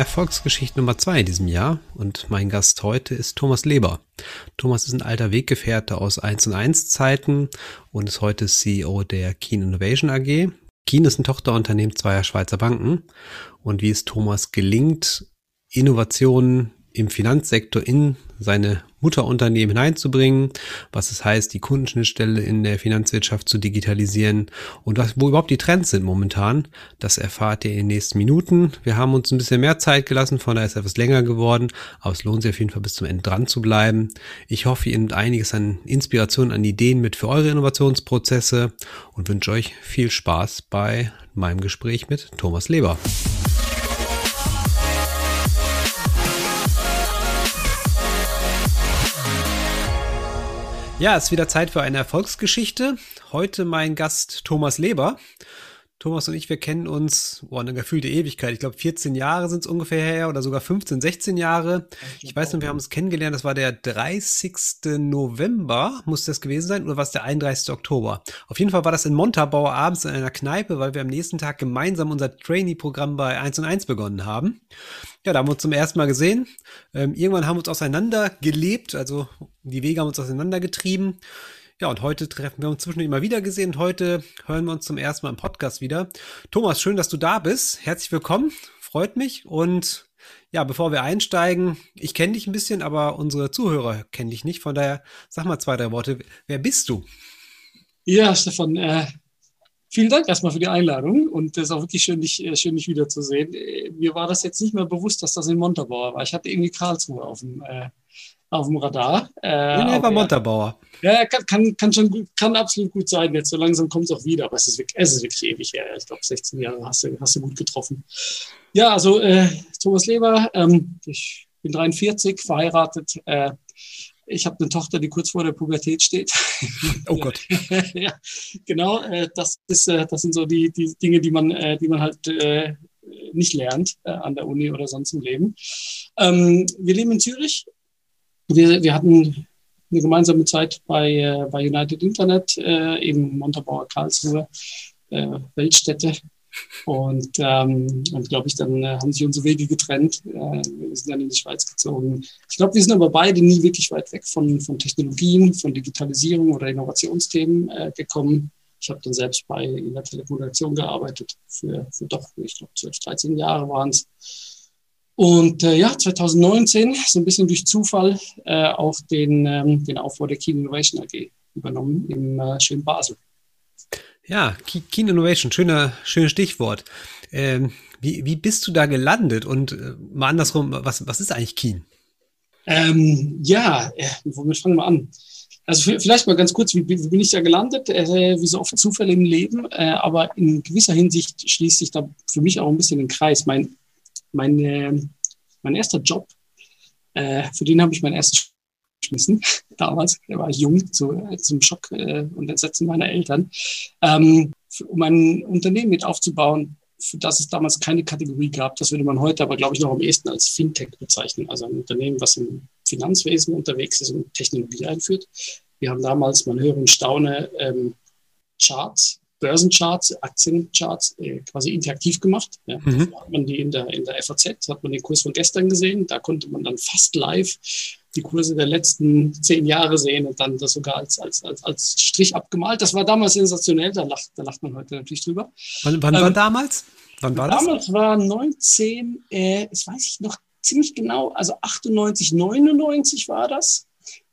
Erfolgsgeschichte Nummer zwei in diesem Jahr und mein Gast heute ist Thomas Leber. Thomas ist ein alter Weggefährte aus 1 und 1 Zeiten und ist heute CEO der Keen Innovation AG. Keen ist ein Tochterunternehmen zweier Schweizer Banken und wie es Thomas gelingt, Innovationen im Finanzsektor in seine Mutterunternehmen hineinzubringen, was es heißt, die Kundenschnittstelle in der Finanzwirtschaft zu digitalisieren und was, wo überhaupt die Trends sind momentan, das erfahrt ihr in den nächsten Minuten. Wir haben uns ein bisschen mehr Zeit gelassen, von daher ist etwas länger geworden, aber es lohnt sich auf jeden Fall bis zum Ende dran zu bleiben. Ich hoffe, ihr nehmt einiges an Inspiration, an Ideen mit für eure Innovationsprozesse und wünsche euch viel Spaß bei meinem Gespräch mit Thomas Leber. Ja, es ist wieder Zeit für eine Erfolgsgeschichte. Heute mein Gast Thomas Leber. Thomas und ich, wir kennen uns, boah, eine gefühlte Ewigkeit. Ich glaube, 14 Jahre sind es ungefähr her oder sogar 15, 16 Jahre. Ich weiß noch, wir haben uns kennengelernt, das war der 30. November, muss das gewesen sein, oder war es der 31. Oktober? Auf jeden Fall war das in Montabaur abends in einer Kneipe, weil wir am nächsten Tag gemeinsam unser Trainee-Programm bei 1 und 1 begonnen haben. Ja, da haben wir uns zum ersten Mal gesehen. Ähm, irgendwann haben wir uns auseinander gelebt, also die Wege haben uns auseinandergetrieben. Ja, und heute treffen wir uns zwischendurch immer wieder gesehen und heute hören wir uns zum ersten Mal im Podcast wieder. Thomas, schön, dass du da bist. Herzlich willkommen. Freut mich. Und ja, bevor wir einsteigen, ich kenne dich ein bisschen, aber unsere Zuhörer kennen dich nicht. Von daher sag mal zwei, drei Worte. Wer bist du? Ja, Stefan, äh, vielen Dank erstmal für die Einladung und es ist auch wirklich schön, dich, äh, schön, dich wiederzusehen. Äh, mir war das jetzt nicht mehr bewusst, dass das in Montabaur war. Ich hatte irgendwie Karlsruhe auf dem, äh, auf dem Radar. Äh, nee, war Montabaur. Ja, kann, kann, kann schon gut, kann absolut gut sein. Jetzt so langsam kommt es auch wieder, aber es ist wirklich, es ist wirklich ewig her. Ich glaube, 16 Jahre hast du, hast du gut getroffen. Ja, also äh, Thomas Leber, ähm, ich bin 43, verheiratet. Äh, ich habe eine Tochter, die kurz vor der Pubertät steht. Oh Gott. ja, genau. Äh, das, ist, äh, das sind so die, die Dinge, die man, äh, die man halt äh, nicht lernt äh, an der Uni oder sonst im Leben. Ähm, wir leben in Zürich wir, wir hatten eine gemeinsame Zeit bei, äh, bei United Internet, äh, eben Montabaur Karlsruhe, äh, Weltstädte. Und, ähm, und glaube ich, dann äh, haben sich unsere Wege getrennt. Äh, wir sind dann in die Schweiz gezogen. Ich glaube, wir sind aber beide nie wirklich weit weg von, von Technologien, von Digitalisierung oder Innovationsthemen äh, gekommen. Ich habe dann selbst bei in der Telekommunikation gearbeitet, für, für doch, ich glaube, 12, 13 Jahre waren es. Und äh, ja, 2019, so ein bisschen durch Zufall, äh, auch den, ähm, den Aufbau der Keen Innovation AG übernommen im äh, schönen Basel. Ja, Keen Innovation, schöner, schönes Stichwort. Ähm, wie, wie bist du da gelandet? Und äh, mal andersrum, was, was ist eigentlich Keen? Ähm, ja, äh, womit fangen wir an? Also vielleicht mal ganz kurz, wie, wie bin ich da gelandet? Äh, wie so oft Zufälle im Leben, äh, aber in gewisser Hinsicht schließt sich da für mich auch ein bisschen den Kreis. Mein mein, äh, mein erster Job, äh, für den habe ich mein erstes geschmissen. Damals, da war ich jung, zu, äh, zum Schock äh, und Entsetzen meiner Eltern, ähm, um ein Unternehmen mit aufzubauen, für das es damals keine Kategorie gab. Das würde man heute aber, glaube ich, noch am ehesten als Fintech bezeichnen. Also ein Unternehmen, was im Finanzwesen unterwegs ist und Technologie einführt. Wir haben damals, man höre und staune, ähm, Charts Börsencharts, Aktiencharts äh, quasi interaktiv gemacht. Ja. Mhm. hat man die in der, in der FAZ, hat man den Kurs von gestern gesehen. Da konnte man dann fast live die Kurse der letzten zehn Jahre sehen und dann das sogar als, als, als, als Strich abgemalt. Das war damals sensationell, da lacht, da lacht man heute natürlich drüber. Wann, wann ähm, war damals? Wann war damals das? war 19, äh, das weiß ich noch ziemlich genau, also 98, 99 war das.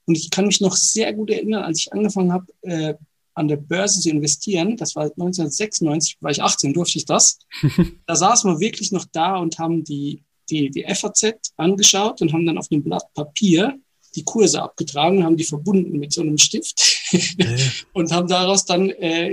Und ich kann mich noch sehr gut erinnern, als ich angefangen habe, äh, an der Börse zu investieren, das war 1996, war ich 18, durfte ich das. da saßen wir wirklich noch da und haben die, die, die FAZ angeschaut und haben dann auf einem Blatt Papier die Kurse abgetragen, haben die verbunden mit so einem Stift und haben daraus dann äh,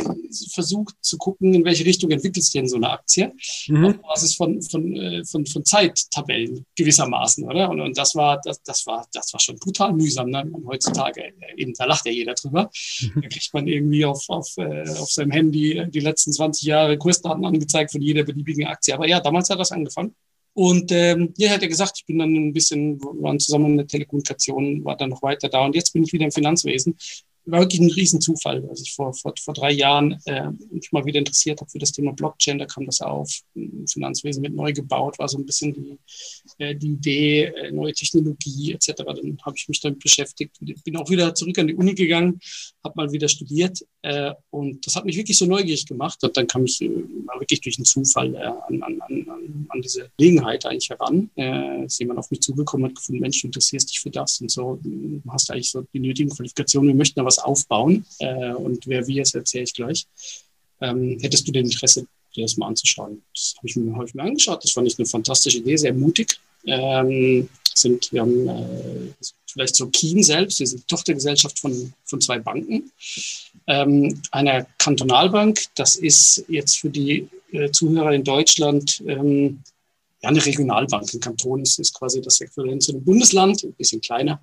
versucht zu gucken, in welche Richtung entwickelt sich denn so eine Aktie. Mhm. Auf Basis von, von, äh, von, von Zeittabellen gewissermaßen, oder? Und, und das war, das, das war, das war schon brutal mühsam. Ne? Und heutzutage, äh, eben, da lacht ja jeder drüber. Mhm. Da kriegt man irgendwie auf, auf, äh, auf seinem Handy die letzten 20 Jahre Kursdaten angezeigt von jeder beliebigen Aktie. Aber ja, damals hat das angefangen. Und ähm, ja, hat er gesagt, ich bin dann ein bisschen, waren zusammen in der Telekommunikation, war dann noch weiter da und jetzt bin ich wieder im Finanzwesen. War wirklich ein Riesenzufall, als ich vor, vor, vor drei Jahren äh, mich mal wieder interessiert habe für das Thema Blockchain, da kam das auf. Finanzwesen wird neu gebaut, war so ein bisschen die, äh, die Idee, äh, neue Technologie etc. Dann habe ich mich damit beschäftigt, bin auch wieder zurück an die Uni gegangen, habe mal wieder studiert äh, und das hat mich wirklich so neugierig gemacht. Und dann kam ich äh, wirklich durch einen Zufall äh, an, an, an, an diese Gelegenheit eigentlich heran. Äh, ist jemand auf mich zugekommen, hat gefunden, Mensch, du interessierst dich für das und so, hast eigentlich so die nötigen Qualifikationen, wir möchten was aufbauen. Äh, und wer wie, das erzähle ich gleich. Ähm, hättest du denn Interesse, dir das mal anzuschauen? Das habe ich, mir, ich mir angeschaut. Das fand ich eine fantastische Idee, sehr mutig. Ähm, sind, wir haben äh, vielleicht so Keen selbst, sind Tochtergesellschaft von, von zwei Banken. Ähm, einer Kantonalbank, das ist jetzt für die äh, Zuhörer in Deutschland ähm, ja, eine Regionalbank. Ein Kanton ist, ist quasi das Äquivalent zu einem Bundesland, ein bisschen kleiner.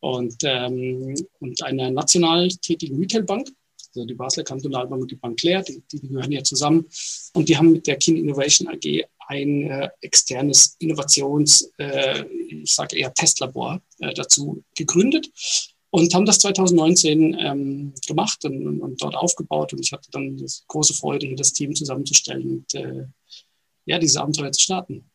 Und, ähm, und einer national tätigen Retailbank, also die Basler Kantonalbank und die Bank Claire, die, die gehören ja zusammen. Und die haben mit der Kin Innovation AG ein äh, externes Innovations, äh, ich sage eher Testlabor äh, dazu gegründet und haben das 2019 ähm, gemacht und, und, und, dort aufgebaut. Und ich hatte dann große Freude, hier das Team zusammenzustellen und äh, ja, diese Abenteuer zu starten.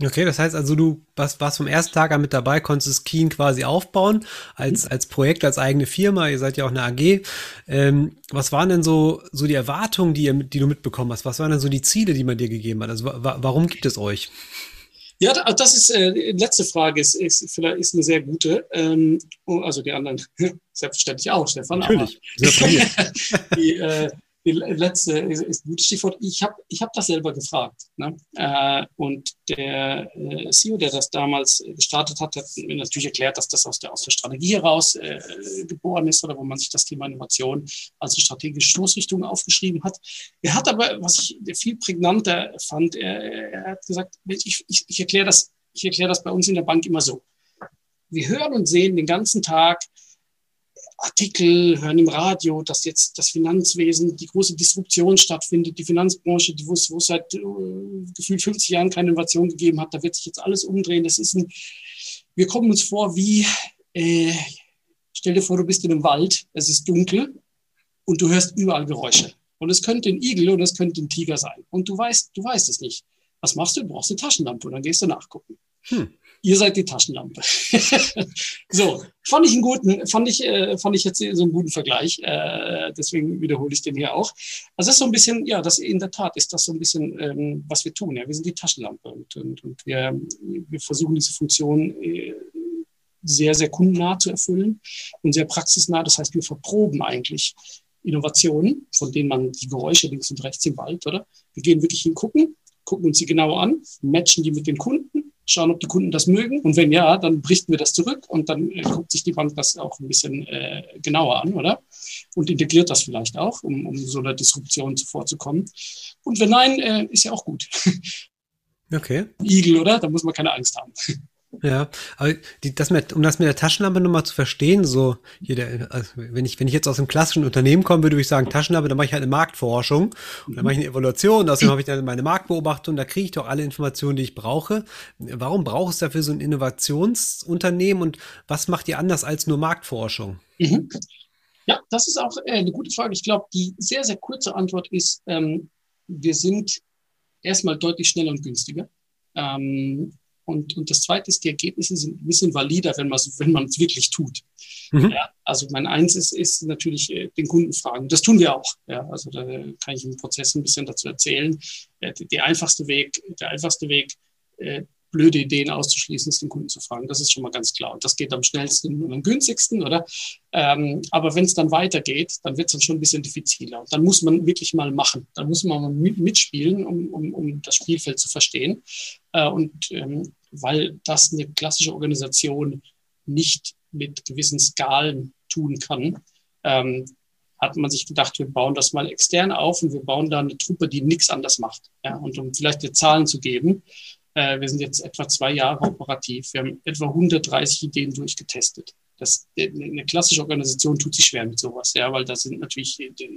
Okay, das heißt also, du warst, warst vom ersten Tag an mit dabei, konntest Keen quasi aufbauen als, als Projekt, als eigene Firma. Ihr seid ja auch eine AG. Ähm, was waren denn so, so die Erwartungen, die, ihr, die du mitbekommen hast? Was waren denn so die Ziele, die man dir gegeben hat? Also wa warum gibt es euch? Ja, das ist äh, die letzte Frage, ist, ist vielleicht ist eine sehr gute. Ähm, oh, also die anderen selbstverständlich auch, Stefan. Natürlich. Aber die, äh, die letzte ist ein gutes Stichwort. Ich habe ich hab das selber gefragt. Ne? Äh, und der äh, CEO, der das damals gestartet hat, hat mir natürlich erklärt, dass das aus der, aus der Strategie heraus äh, geboren ist oder wo man sich das Thema Innovation als strategische Stoßrichtung aufgeschrieben hat. Er hat aber, was ich viel prägnanter fand, er, er hat gesagt, ich, ich, ich erkläre das, ich erkläre das bei uns in der Bank immer so. Wir hören und sehen den ganzen Tag, Artikel, hören im Radio, dass jetzt das Finanzwesen, die große Disruption stattfindet, die Finanzbranche, die, wo es, wo es seit äh, gefühlt 50 Jahren keine Innovation gegeben hat, da wird sich jetzt alles umdrehen. Das ist ein, wir kommen uns vor wie, äh, stell dir vor, du bist in einem Wald, es ist dunkel und du hörst überall Geräusche. Und es könnte ein Igel und es könnte ein Tiger sein. Und du weißt, du weißt es nicht. Was machst du? Du brauchst eine Taschenlampe und dann gehst du nachgucken. Hm ihr seid die Taschenlampe. so, fand ich einen guten, fand ich, äh, fand ich jetzt so einen guten Vergleich. Äh, deswegen wiederhole ich den hier auch. Also das ist so ein bisschen, ja, das in der Tat ist das so ein bisschen, ähm, was wir tun. Ja, wir sind die Taschenlampe und, und, und wir, wir versuchen diese Funktion äh, sehr, sehr kundennah zu erfüllen und sehr praxisnah. Das heißt, wir verproben eigentlich Innovationen, von denen man die Geräusche links und rechts im Wald, oder? Wir gehen wirklich hingucken, gucken uns die genau an, matchen die mit den Kunden schauen, ob die Kunden das mögen. Und wenn ja, dann berichten wir das zurück und dann äh, guckt sich die Bank das auch ein bisschen äh, genauer an, oder? Und integriert das vielleicht auch, um, um so einer Disruption zuvorzukommen. Und wenn nein, äh, ist ja auch gut. Okay. Igel, oder? Da muss man keine Angst haben. Ja, aber die, das mit, um das mit der Taschenlampe nochmal zu verstehen, so hier der, also wenn ich wenn ich jetzt aus einem klassischen Unternehmen komme, würde ich sagen Taschenlampe, dann mache ich halt eine Marktforschung, und dann mache ich eine Evaluation, außerdem habe ich dann meine Marktbeobachtung, da kriege ich doch alle Informationen, die ich brauche. Warum braucht es dafür so ein Innovationsunternehmen und was macht ihr anders als nur Marktforschung? Mhm. Ja, das ist auch äh, eine gute Frage. Ich glaube, die sehr sehr kurze Antwort ist, ähm, wir sind erstmal deutlich schneller und günstiger. Ähm, und, und das Zweite ist, die Ergebnisse sind ein bisschen valider, wenn man wenn man es wirklich tut. Mhm. Ja, also mein eins ist, ist natürlich äh, den Kunden fragen. Das tun wir auch. Ja, also da kann ich im Prozess ein bisschen dazu erzählen. Äh, der einfachste Weg, der einfachste Weg, äh, blöde Ideen auszuschließen, ist den Kunden zu fragen. Das ist schon mal ganz klar. Und das geht am schnellsten und am günstigsten, oder? Ähm, aber wenn es dann weitergeht, dann wird es dann schon ein bisschen diffiziler. Und dann muss man wirklich mal machen. Dann muss man mal mitspielen, um, um, um das Spielfeld zu verstehen. Äh, und ähm, weil das eine klassische Organisation nicht mit gewissen Skalen tun kann, ähm, hat man sich gedacht, wir bauen das mal extern auf und wir bauen da eine Truppe, die nichts anders macht. Ja, und um vielleicht die Zahlen zu geben, äh, wir sind jetzt etwa zwei Jahre operativ. Wir haben etwa 130 Ideen durchgetestet. Das, eine klassische Organisation tut sich schwer mit sowas, ja, weil da sind natürlich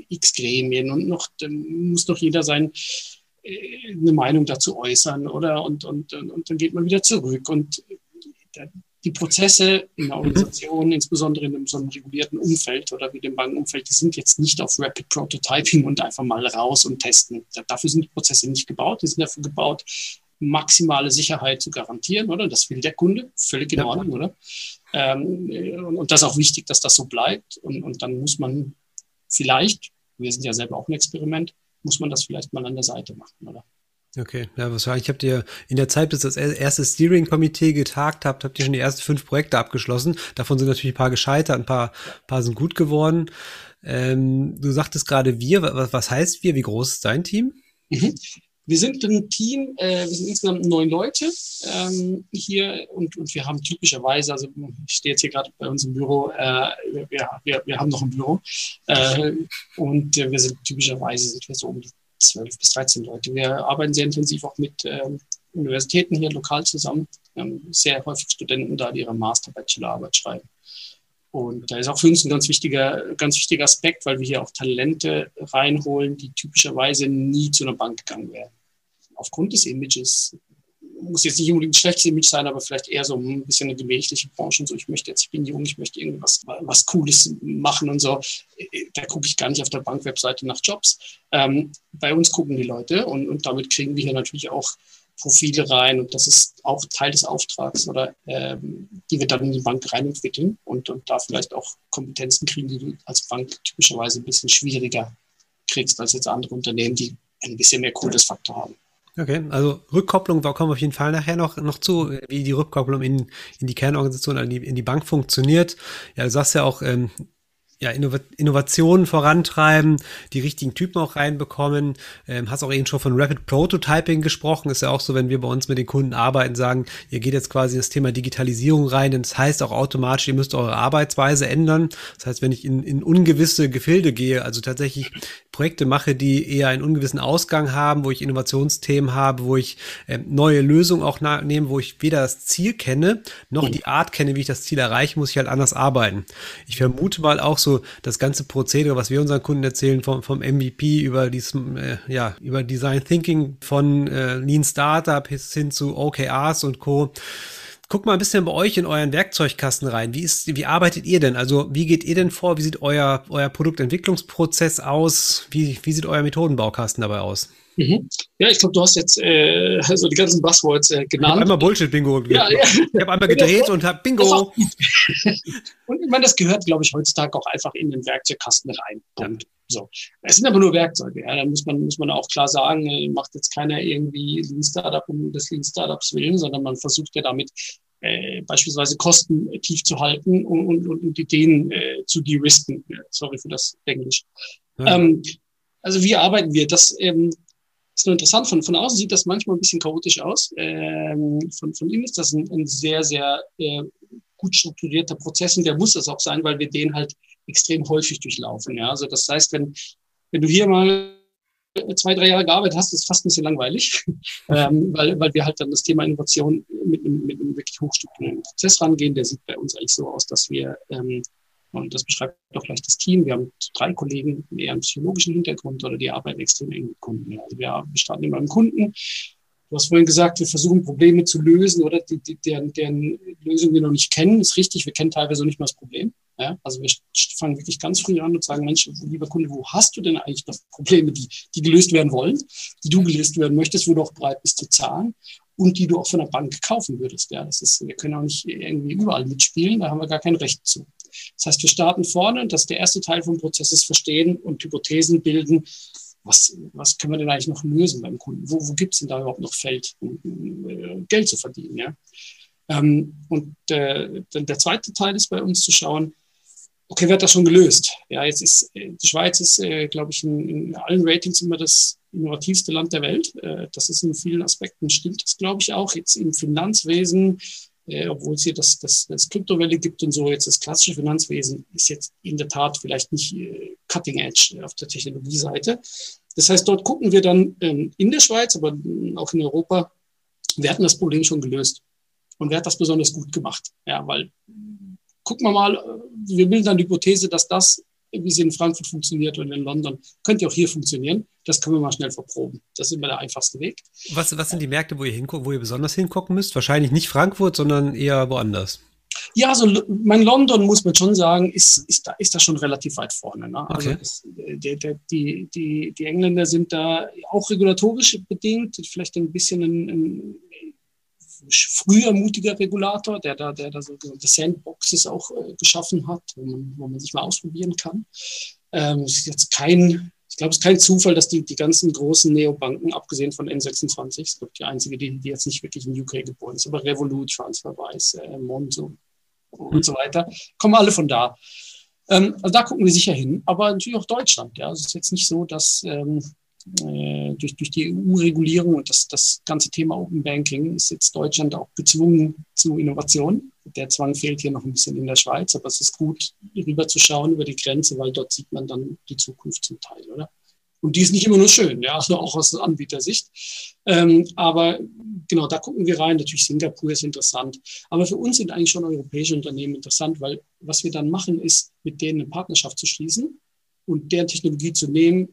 x Gremien und noch, muss doch jeder sein, äh, eine Meinung dazu äußern, oder? Und, und, und, und dann geht man wieder zurück. Und die Prozesse in der Organisation, mhm. insbesondere in einem so einem regulierten Umfeld oder wie dem Bankenumfeld, die sind jetzt nicht auf Rapid Prototyping und einfach mal raus und testen. Dafür sind die Prozesse nicht gebaut. Die sind dafür gebaut, maximale Sicherheit zu garantieren, oder? Das will der Kunde, völlig in ja. Ordnung, oder? Ähm, und, und das ist auch wichtig, dass das so bleibt. Und, und dann muss man vielleicht, wir sind ja selber auch ein Experiment, muss man das vielleicht mal an der Seite machen, oder? Okay, ja, wahrscheinlich habt ihr in der Zeit, bis das erste Steering-Komitee getagt habt, habt ihr schon die ersten fünf Projekte abgeschlossen. Davon sind natürlich ein paar gescheitert, ein paar, ein paar sind gut geworden. Ähm, du sagtest gerade wir, was, was heißt wir? Wie groß ist dein Team? Mhm. Wir sind ein Team, äh, wir sind insgesamt neun Leute ähm, hier und, und wir haben typischerweise, also ich stehe jetzt hier gerade bei uns im Büro, äh, wir, wir, wir haben noch ein Büro äh, und wir sind typischerweise sind wir so um die 12 bis 13 Leute. Wir arbeiten sehr intensiv auch mit ähm, Universitäten hier lokal zusammen. Haben sehr häufig Studenten da, die ihre Master-, Bachelorarbeit schreiben. Und da ist auch für uns ein ganz wichtiger, ganz wichtiger Aspekt, weil wir hier auch Talente reinholen, die typischerweise nie zu einer Bank gegangen wären. Aufgrund des Images, muss jetzt nicht unbedingt ein schlechtes Image sein, aber vielleicht eher so ein bisschen eine gemächliche Branche und so. Ich möchte jetzt, ich bin jung, ich möchte irgendwas was Cooles machen und so. Da gucke ich gar nicht auf der Bankwebseite nach Jobs. Ähm, bei uns gucken die Leute und, und damit kriegen wir hier natürlich auch Profile rein und das ist auch Teil des Auftrags oder ähm, die wir dann in die Bank rein entwickeln und, und da vielleicht auch Kompetenzen kriegen, die du als Bank typischerweise ein bisschen schwieriger kriegst als jetzt andere Unternehmen, die ein bisschen mehr cooles Faktor haben. Okay, also Rückkopplung, da kommen wir auf jeden Fall nachher noch, noch zu, wie die Rückkopplung in, in die Kernorganisation, in die, in die Bank funktioniert. Ja, du sagst ja auch, ähm, ja, Innovationen vorantreiben, die richtigen Typen auch reinbekommen. Ähm, hast auch eben schon von Rapid Prototyping gesprochen. Ist ja auch so, wenn wir bei uns mit den Kunden arbeiten, sagen, ihr geht jetzt quasi das Thema Digitalisierung rein. Das heißt auch automatisch, ihr müsst eure Arbeitsweise ändern. Das heißt, wenn ich in, in ungewisse Gefilde gehe, also tatsächlich Projekte mache, die eher einen ungewissen Ausgang haben, wo ich Innovationsthemen habe, wo ich äh, neue Lösungen auch nehme, wo ich weder das Ziel kenne, noch die Art kenne, wie ich das Ziel erreiche, muss ich halt anders arbeiten. Ich vermute mal auch so das ganze Prozedere, was wir unseren Kunden erzählen, vom, vom MVP über dies, äh, ja, über Design Thinking von äh, Lean Startup bis hin zu OKRs und Co. Guck mal ein bisschen bei euch in euren Werkzeugkasten rein. Wie ist, wie arbeitet ihr denn? Also, wie geht ihr denn vor? Wie sieht euer, euer Produktentwicklungsprozess aus? Wie, wie sieht euer Methodenbaukasten dabei aus? Mhm. Ja, ich glaube, du hast jetzt äh, so die ganzen Buzzwords äh, genannt. Ich habe einmal Bullshit-Bingo. Ja, ja. Ich habe einmal gedreht und habe Bingo. und ich meine, das gehört, glaube ich, heutzutage auch einfach in den Werkzeugkasten rein. Punkt. Ja. So. Es sind aber nur Werkzeuge. Ja. Da muss man, muss man auch klar sagen, äh, macht jetzt keiner irgendwie Lean Startup um des Lean Startups willen, sondern man versucht ja damit äh, beispielsweise Kosten tief zu halten und, und, und Ideen äh, zu de-risken. Sorry für das Englisch. Ja. Ähm, also wie arbeiten wir? Das ähm, ist nur interessant. Von, von außen sieht das manchmal ein bisschen chaotisch aus. Ähm, von, von innen ist das ein, ein sehr, sehr äh, gut strukturierter Prozess und der muss das auch sein, weil wir den halt extrem häufig durchlaufen. Ja? Also das heißt, wenn, wenn du hier mal zwei, drei Jahre gearbeitet hast, ist fast ein bisschen langweilig, ähm, weil, weil wir halt dann das Thema Innovation mit einem, mit einem wirklich hochstrukturierten Prozess rangehen. Der sieht bei uns eigentlich so aus, dass wir, ähm, und das beschreibt auch gleich das Team, wir haben drei Kollegen mit eher einem psychologischen Hintergrund oder die arbeiten extrem eng mit Kunden. Also wir starten immer im Kunden, Du hast vorhin gesagt, wir versuchen Probleme zu lösen oder die, die, deren, deren Lösung wir noch nicht kennen. Ist richtig, wir kennen teilweise nicht mal das Problem. Ja, also wir fangen wirklich ganz früh an und sagen, Mensch, lieber Kunde, wo hast du denn eigentlich noch Probleme, die, die gelöst werden wollen, die du gelöst werden möchtest, wo du auch bereit bist zu zahlen und die du auch von der Bank kaufen würdest. Ja, das ist, wir können auch nicht irgendwie überall mitspielen, da haben wir gar kein Recht zu. Das heißt, wir starten vorne und das ist der erste Teil vom Prozess ist verstehen und Hypothesen bilden, was, was können wir denn eigentlich noch lösen beim Kunden? Wo, wo gibt es denn da überhaupt noch Feld, um, äh, Geld zu verdienen? Ja? Ähm, und äh, dann der zweite Teil ist bei uns zu schauen, okay, hat das schon gelöst? Ja, jetzt ist äh, die Schweiz ist, äh, glaube ich, in, in, allen Ratings immer das innovativste Land der Welt. Äh, das ist in vielen Aspekten stimmt das, glaube ich, auch. Jetzt im Finanzwesen äh, obwohl es hier das, das, das Kryptowelle gibt und so, jetzt das klassische Finanzwesen ist jetzt in der Tat vielleicht nicht äh, cutting edge auf der Technologieseite. Das heißt, dort gucken wir dann ähm, in der Schweiz, aber auch in Europa, wer hat das Problem schon gelöst und wer hat das besonders gut gemacht. Ja, weil gucken wir mal, wir bilden dann die Hypothese, dass das wie sie in Frankfurt funktioniert oder in London, könnte auch hier funktionieren. Das können wir mal schnell verproben. Das ist immer der einfachste Weg. Was, was sind die Märkte, wo ihr hinguckt, wo ihr besonders hingucken müsst? Wahrscheinlich nicht Frankfurt, sondern eher woanders. Ja, also mein London, muss man schon sagen, ist, ist, da, ist da schon relativ weit vorne. Ne? Also okay. das, der, der, die, die, die Engländer sind da auch regulatorisch bedingt, vielleicht ein bisschen ein, ein früher mutiger Regulator, der da, der da so Sandboxes auch äh, geschaffen hat, wo man, wo man sich mal ausprobieren kann. Ähm, es ist jetzt kein, ich glaube, es ist kein Zufall, dass die, die ganzen großen Neobanken, abgesehen von N26, ist glaube die einzige, die, die jetzt nicht wirklich in UK geboren ist, aber Revolut, Transferwise, äh, Monzo und so weiter, kommen alle von da. Ähm, also da gucken wir sicher hin, aber natürlich auch Deutschland. Ja. Also es ist jetzt nicht so, dass ähm, äh, durch, durch die EU-Regulierung und das, das ganze Thema Open Banking ist jetzt Deutschland auch gezwungen zu Innovation. Der Zwang fehlt hier noch ein bisschen in der Schweiz, aber es ist gut, rüber zu schauen über die Grenze, weil dort sieht man dann die Zukunft zum Teil, oder? Und die ist nicht immer nur schön, ja, also auch aus Anbietersicht. Ähm, aber genau, da gucken wir rein. Natürlich Singapur ist interessant. Aber für uns sind eigentlich schon europäische Unternehmen interessant, weil was wir dann machen, ist, mit denen eine Partnerschaft zu schließen und deren Technologie zu nehmen,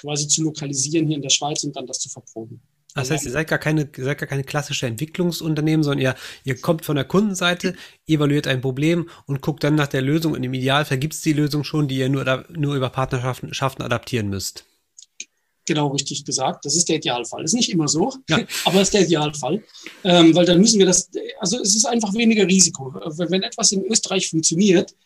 quasi zu lokalisieren hier in der Schweiz und dann das zu verproben. Das heißt, ihr seid gar keine, seid gar keine klassische Entwicklungsunternehmen, sondern ihr, ihr kommt von der Kundenseite, evaluiert ein Problem und guckt dann nach der Lösung. Und im Idealfall gibt es die Lösung schon, die ihr nur, nur über Partnerschaften adaptieren müsst. Genau richtig gesagt. Das ist der Idealfall. Ist nicht immer so, ja. aber ist der Idealfall. Ähm, weil dann müssen wir das, also es ist einfach weniger Risiko. Wenn etwas in Österreich funktioniert,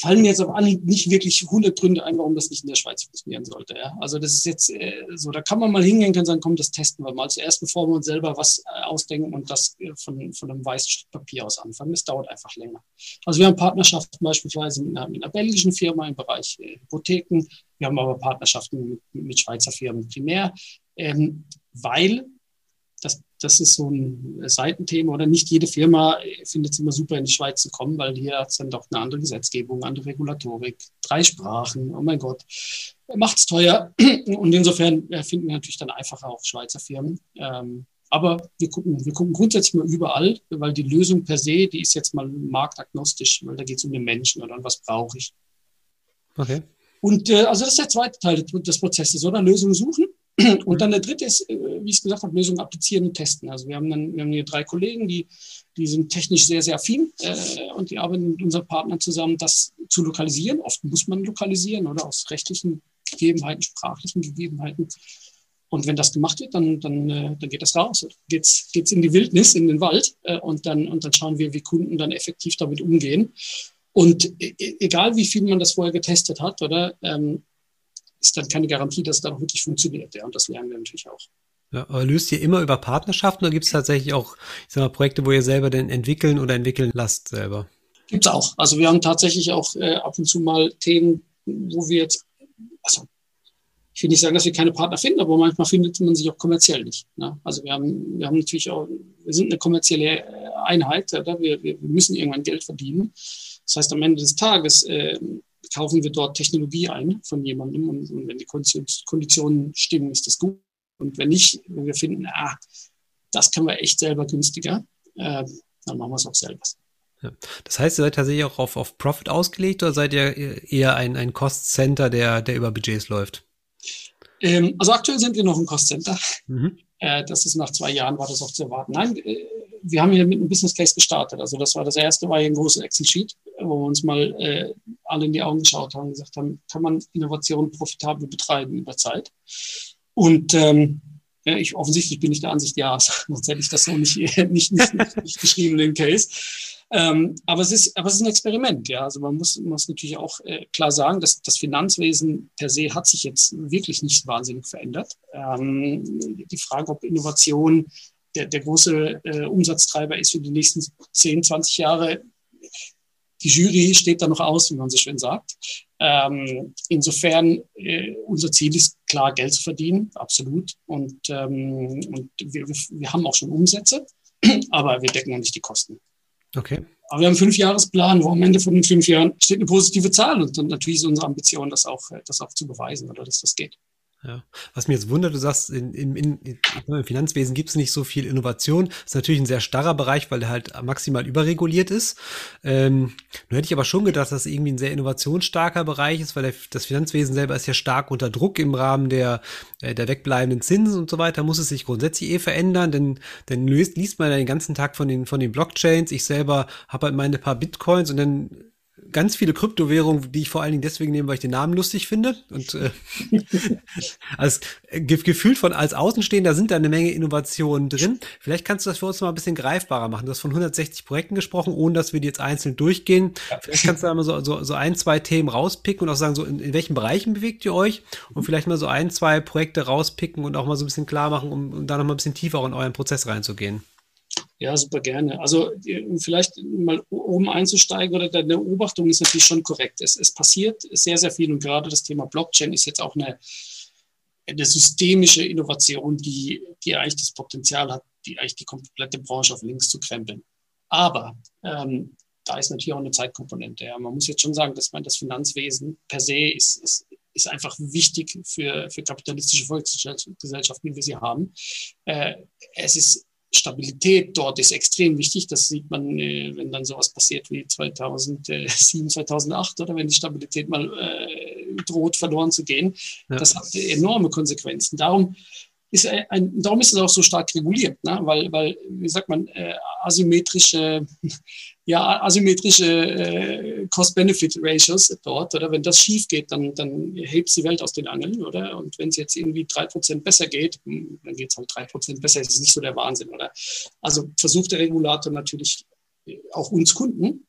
fallen mir jetzt auf Anhieb nicht wirklich 100 Gründe ein, warum das nicht in der Schweiz funktionieren sollte. Ja? Also das ist jetzt äh, so, da kann man mal hingehen und sagen, komm, das testen wir mal zuerst, bevor wir uns selber was äh, ausdenken und das äh, von, von einem weißen Papier aus anfangen. Das dauert einfach länger. Also wir haben Partnerschaften beispielsweise mit einer, mit einer belgischen Firma im Bereich äh, Hypotheken. Wir haben aber Partnerschaften mit, mit Schweizer Firmen primär, ähm, weil das, das ist so ein Seitenthema oder nicht jede Firma findet es immer super, in die Schweiz zu kommen, weil hier hat es dann doch eine andere Gesetzgebung, andere Regulatorik, drei Sprachen, oh mein Gott, macht es teuer. Und insofern finden wir natürlich dann einfacher auch Schweizer Firmen. Ähm, aber wir gucken, wir gucken grundsätzlich mal überall, weil die Lösung per se, die ist jetzt mal marktagnostisch, weil da geht es um den Menschen oder was brauche ich. Okay. Und äh, also das ist der zweite Teil des Prozesses, oder Lösungen suchen und dann der dritte ist, äh, wie ich gesagt habe, Lösungen applizieren und testen. Also wir haben dann, wir haben hier drei Kollegen, die, die sind technisch sehr, sehr affin äh, und die arbeiten mit unseren Partnern zusammen, das zu lokalisieren. Oft muss man lokalisieren oder aus rechtlichen Gegebenheiten, sprachlichen Gegebenheiten. Und wenn das gemacht wird, dann, dann, äh, dann geht das raus. Geht's, geht's in die Wildnis, in den Wald äh, und, dann, und dann schauen wir, wie Kunden dann effektiv damit umgehen. Und e, e, egal wie viel man das vorher getestet hat, oder ähm, ist dann keine Garantie, dass es dann auch wirklich funktioniert. Ja, und das lernen wir natürlich auch. Ja, aber löst ihr immer über Partnerschaften oder gibt es tatsächlich auch, ich sag mal, Projekte, wo ihr selber denn entwickeln oder entwickeln lasst selber? Gibt es auch. Also wir haben tatsächlich auch äh, ab und zu mal Themen, wo wir jetzt, also ich will nicht sagen, dass wir keine Partner finden, aber manchmal findet man sich auch kommerziell nicht. Ne? Also wir haben, wir haben natürlich auch, wir sind eine kommerzielle äh, Einheit, oder? Wir, wir müssen irgendwann Geld verdienen. Das heißt, am Ende des Tages äh, kaufen wir dort Technologie ein von jemandem und, und wenn die Konditionen stimmen, ist das gut. Und wenn nicht, wenn wir finden, ah, das können wir echt selber günstiger, äh, dann machen wir es auch selber. Ja. Das heißt, ihr seid tatsächlich auch auf, auf Profit ausgelegt oder seid ihr eher ein, ein Cost-Center, der, der über Budgets läuft? Ähm, also aktuell sind wir noch ein Cost-Center. Mhm. Äh, das ist nach zwei Jahren, war das auch zu erwarten. Nein, äh, wir haben hier mit einem Business Case gestartet. Also das war das erste, war hier ein großes Excel-Sheet, wo wir uns mal äh, alle in die Augen geschaut haben und gesagt haben, kann man Innovation profitabel betreiben über Zeit? Und ähm, ja, ich offensichtlich bin ich der Ansicht, ja, sonst hätte ich das so nicht, nicht, nicht, nicht geschrieben, den Case. Ähm, aber, es ist, aber es ist ein Experiment, ja. Also man muss, muss natürlich auch äh, klar sagen, dass das Finanzwesen per se hat sich jetzt wirklich nicht wahnsinnig verändert. Ähm, die Frage, ob Innovation der, der große äh, Umsatztreiber ist für die nächsten 10, 20 Jahre, die Jury steht da noch aus, wie man so schön sagt. Ähm, insofern, äh, unser Ziel ist klar, Geld zu verdienen, absolut. Und, ähm, und wir, wir haben auch schon Umsätze, aber wir decken noch nicht die Kosten. Okay. Aber wir haben einen Fünfjahresplan, wo am Ende von den fünf Jahren steht eine positive Zahl. Und dann natürlich ist unsere Ambition, das auch, das auch zu beweisen oder dass das geht. Ja. Was mir jetzt wundert, du sagst, in, in, in, im Finanzwesen gibt es nicht so viel Innovation. Das ist natürlich ein sehr starrer Bereich, weil der halt maximal überreguliert ist. Ähm, nun hätte ich aber schon gedacht, dass das irgendwie ein sehr innovationsstarker Bereich ist, weil der, das Finanzwesen selber ist ja stark unter Druck im Rahmen der, äh, der wegbleibenden Zinsen und so weiter. Muss es sich grundsätzlich eh verändern, denn, denn liest, liest man ja den ganzen Tag von den, von den Blockchains. Ich selber habe halt meine paar Bitcoins und dann ganz viele Kryptowährungen, die ich vor allen Dingen deswegen nehme, weil ich den Namen lustig finde. Und äh, als äh, gefühlt von als Außenstehender sind da eine Menge Innovationen drin. Vielleicht kannst du das für uns mal ein bisschen greifbarer machen. Du hast von 160 Projekten gesprochen, ohne dass wir die jetzt einzeln durchgehen. Ja. Vielleicht kannst du da mal so, so, so ein, zwei Themen rauspicken und auch sagen, so in, in welchen Bereichen bewegt ihr euch und vielleicht mal so ein, zwei Projekte rauspicken und auch mal so ein bisschen klar machen, um, um da noch mal ein bisschen tiefer auch in euren Prozess reinzugehen. Ja, super gerne. Also vielleicht mal oben einzusteigen oder deine Beobachtung ist natürlich schon korrekt. Es, es passiert sehr, sehr viel und gerade das Thema Blockchain ist jetzt auch eine, eine systemische Innovation, die, die eigentlich das Potenzial hat, die eigentlich die komplette Branche auf links zu krempeln. Aber ähm, da ist natürlich auch eine Zeitkomponente. Ja. Man muss jetzt schon sagen, dass man das Finanzwesen per se ist, ist, ist einfach wichtig für, für kapitalistische Volksgesellschaften, wie wir sie haben. Äh, es ist Stabilität dort ist extrem wichtig. Das sieht man, äh, wenn dann sowas passiert wie 2007, 2008 oder wenn die Stabilität mal äh, droht, verloren zu gehen. Ja. Das hat enorme Konsequenzen. Darum ist, ein, darum ist es auch so stark reguliert, ne? weil, weil, wie sagt man, äh, asymmetrische, ja, asymmetrische äh, Cost-Benefit-Ratios dort, oder wenn das schief geht, dann, dann hebt die Welt aus den Angeln, oder? Und wenn es jetzt irgendwie drei Prozent besser geht, hm, dann geht es halt drei Prozent besser, das ist nicht so der Wahnsinn, oder? Also versucht der Regulator natürlich äh, auch uns Kunden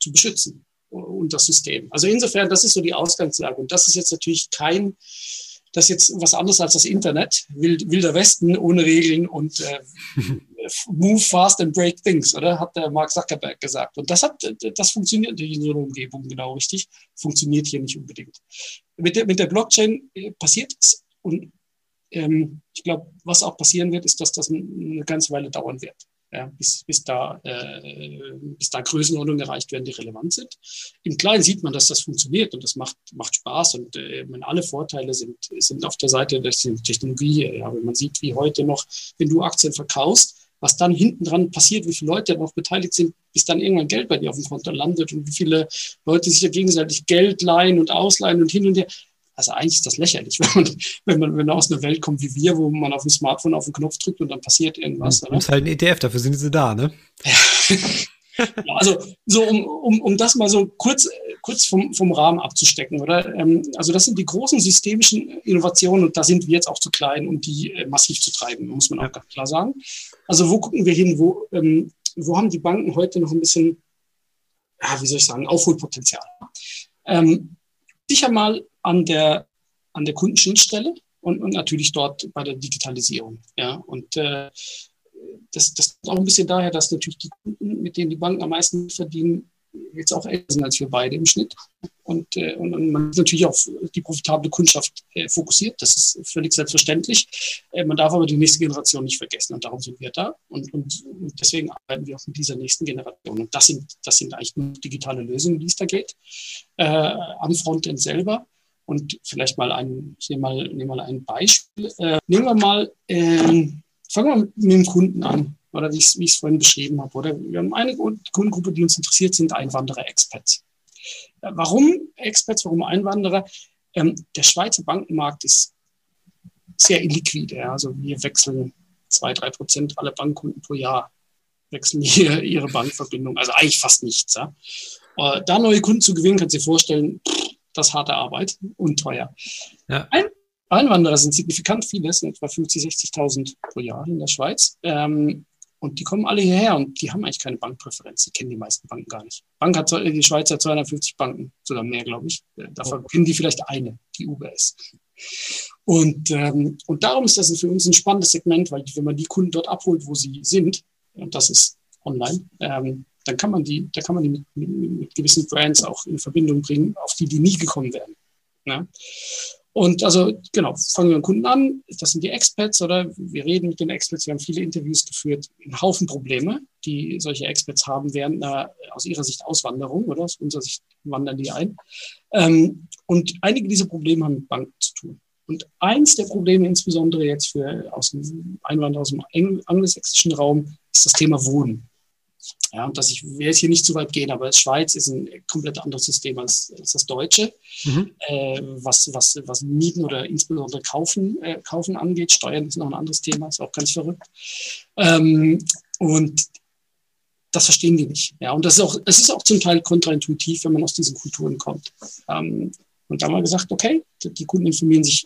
zu beschützen und das System. Also insofern, das ist so die Ausgangslage. Und das ist jetzt natürlich kein das ist jetzt was anderes als das Internet, Wild, wilder Westen ohne Regeln und äh, move fast and break things, oder? Hat der Mark Zuckerberg gesagt. Und das hat, das funktioniert in so einer Umgebung genau richtig, funktioniert hier nicht unbedingt. Mit der, mit der Blockchain äh, passiert es und ähm, ich glaube, was auch passieren wird, ist, dass das eine ganze Weile dauern wird ja, bis, bis, da, äh, bis da Größenordnungen erreicht werden, die relevant sind. Im Kleinen sieht man, dass das funktioniert und das macht, macht Spaß und äh, alle Vorteile sind, sind auf der Seite der Technologie. Ja, wenn man sieht, wie heute noch, wenn du Aktien verkaufst, was dann hinten dran passiert, wie viele Leute noch beteiligt sind, bis dann irgendwann Geld bei dir auf dem Konto landet und wie viele Leute sich ja gegenseitig Geld leihen und ausleihen und hin und her. Also eigentlich ist das lächerlich, wenn man, wenn man, wenn man aus einer Welt kommt wie wir, wo man auf dem Smartphone auf den Knopf drückt und dann passiert irgendwas. Das ist halt ein ETF, dafür sind sie da, ne? Ja. also so um, um, um das mal so kurz, kurz vom, vom Rahmen abzustecken, oder? Ähm, also das sind die großen systemischen Innovationen und da sind wir jetzt auch zu klein, um die äh, massiv zu treiben, muss man auch ganz klar sagen. Also wo gucken wir hin? Wo, ähm, wo haben die Banken heute noch ein bisschen, ja, wie soll ich sagen, Aufholpotenzial? Ähm, sicher mal an der, an der Kundenschnittstelle und, und natürlich dort bei der Digitalisierung. Ja, und äh, das, das ist auch ein bisschen daher, dass natürlich die Kunden, mit denen die Banken am meisten verdienen, jetzt auch älter sind als wir beide im Schnitt. Und, äh, und man ist natürlich auf die profitable Kundschaft äh, fokussiert. Das ist völlig selbstverständlich. Äh, man darf aber die nächste Generation nicht vergessen. Und darum sind wir da. Und, und, deswegen arbeiten wir auch mit dieser nächsten Generation. Und das sind, das sind eigentlich nur digitale Lösungen, die es da geht. Äh, am Frontend selber. Und vielleicht mal ein, ich nehme mal, nehme mal ein Beispiel. Äh, nehmen wir mal, äh, fangen wir mit, mit dem Kunden an, oder wie ich es vorhin beschrieben habe. Oder wir haben eine Kundengruppe, die uns interessiert, sind Einwanderer-Expats. Äh, warum Expats, warum Einwanderer? Ähm, der Schweizer Bankenmarkt ist sehr illiquide. Ja. Also wir wechseln zwei, drei Prozent aller Bankkunden pro Jahr wechseln hier ihre Bankverbindung. Also eigentlich fast nichts. Ja. Äh, da neue Kunden zu gewinnen, kannst du dir vorstellen, das harte Arbeit und teuer. Ja. Ein, Einwanderer sind signifikant viele, sind etwa 50.000, 60 60.000 pro Jahr in der Schweiz. Ähm, und die kommen alle hierher und die haben eigentlich keine Bankpräferenz. Die kennen die meisten Banken gar nicht. Bank hat, die Schweiz hat 250 Banken, sogar mehr, glaube ich. Äh, davon oh. kennen die vielleicht eine, die UBS. Und, ähm, und darum ist das für uns ein spannendes Segment, weil wenn man die Kunden dort abholt, wo sie sind, und das ist online, ähm, dann kann man die, da kann man die mit, mit, mit, gewissen Brands auch in Verbindung bringen, auf die die nie gekommen wären. Ja? Und also genau, fangen wir mit Kunden an. Das sind die Experts oder wir reden mit den Experts. Wir haben viele Interviews geführt, einen Haufen Probleme, die solche Experts haben während einer aus ihrer Sicht Auswanderung oder aus unserer Sicht wandern die ein. Ähm, und einige dieser Probleme haben mit Banken zu tun. Und eins der Probleme, insbesondere jetzt für aus dem Einwanderer aus dem angelsächsischen Raum, ist das Thema Wohnen. Ja, und dass ich will jetzt hier nicht zu weit gehen, aber Schweiz ist ein komplett anderes System als, als das deutsche, mhm. äh, was, was, was Mieten oder insbesondere Kaufen, äh, Kaufen angeht. Steuern ist noch ein anderes Thema, ist auch ganz verrückt. Ähm, und das verstehen die nicht. Ja, und das ist auch, es ist auch zum Teil kontraintuitiv, wenn man aus diesen Kulturen kommt. Ähm, und da haben wir gesagt, okay, die Kunden informieren sich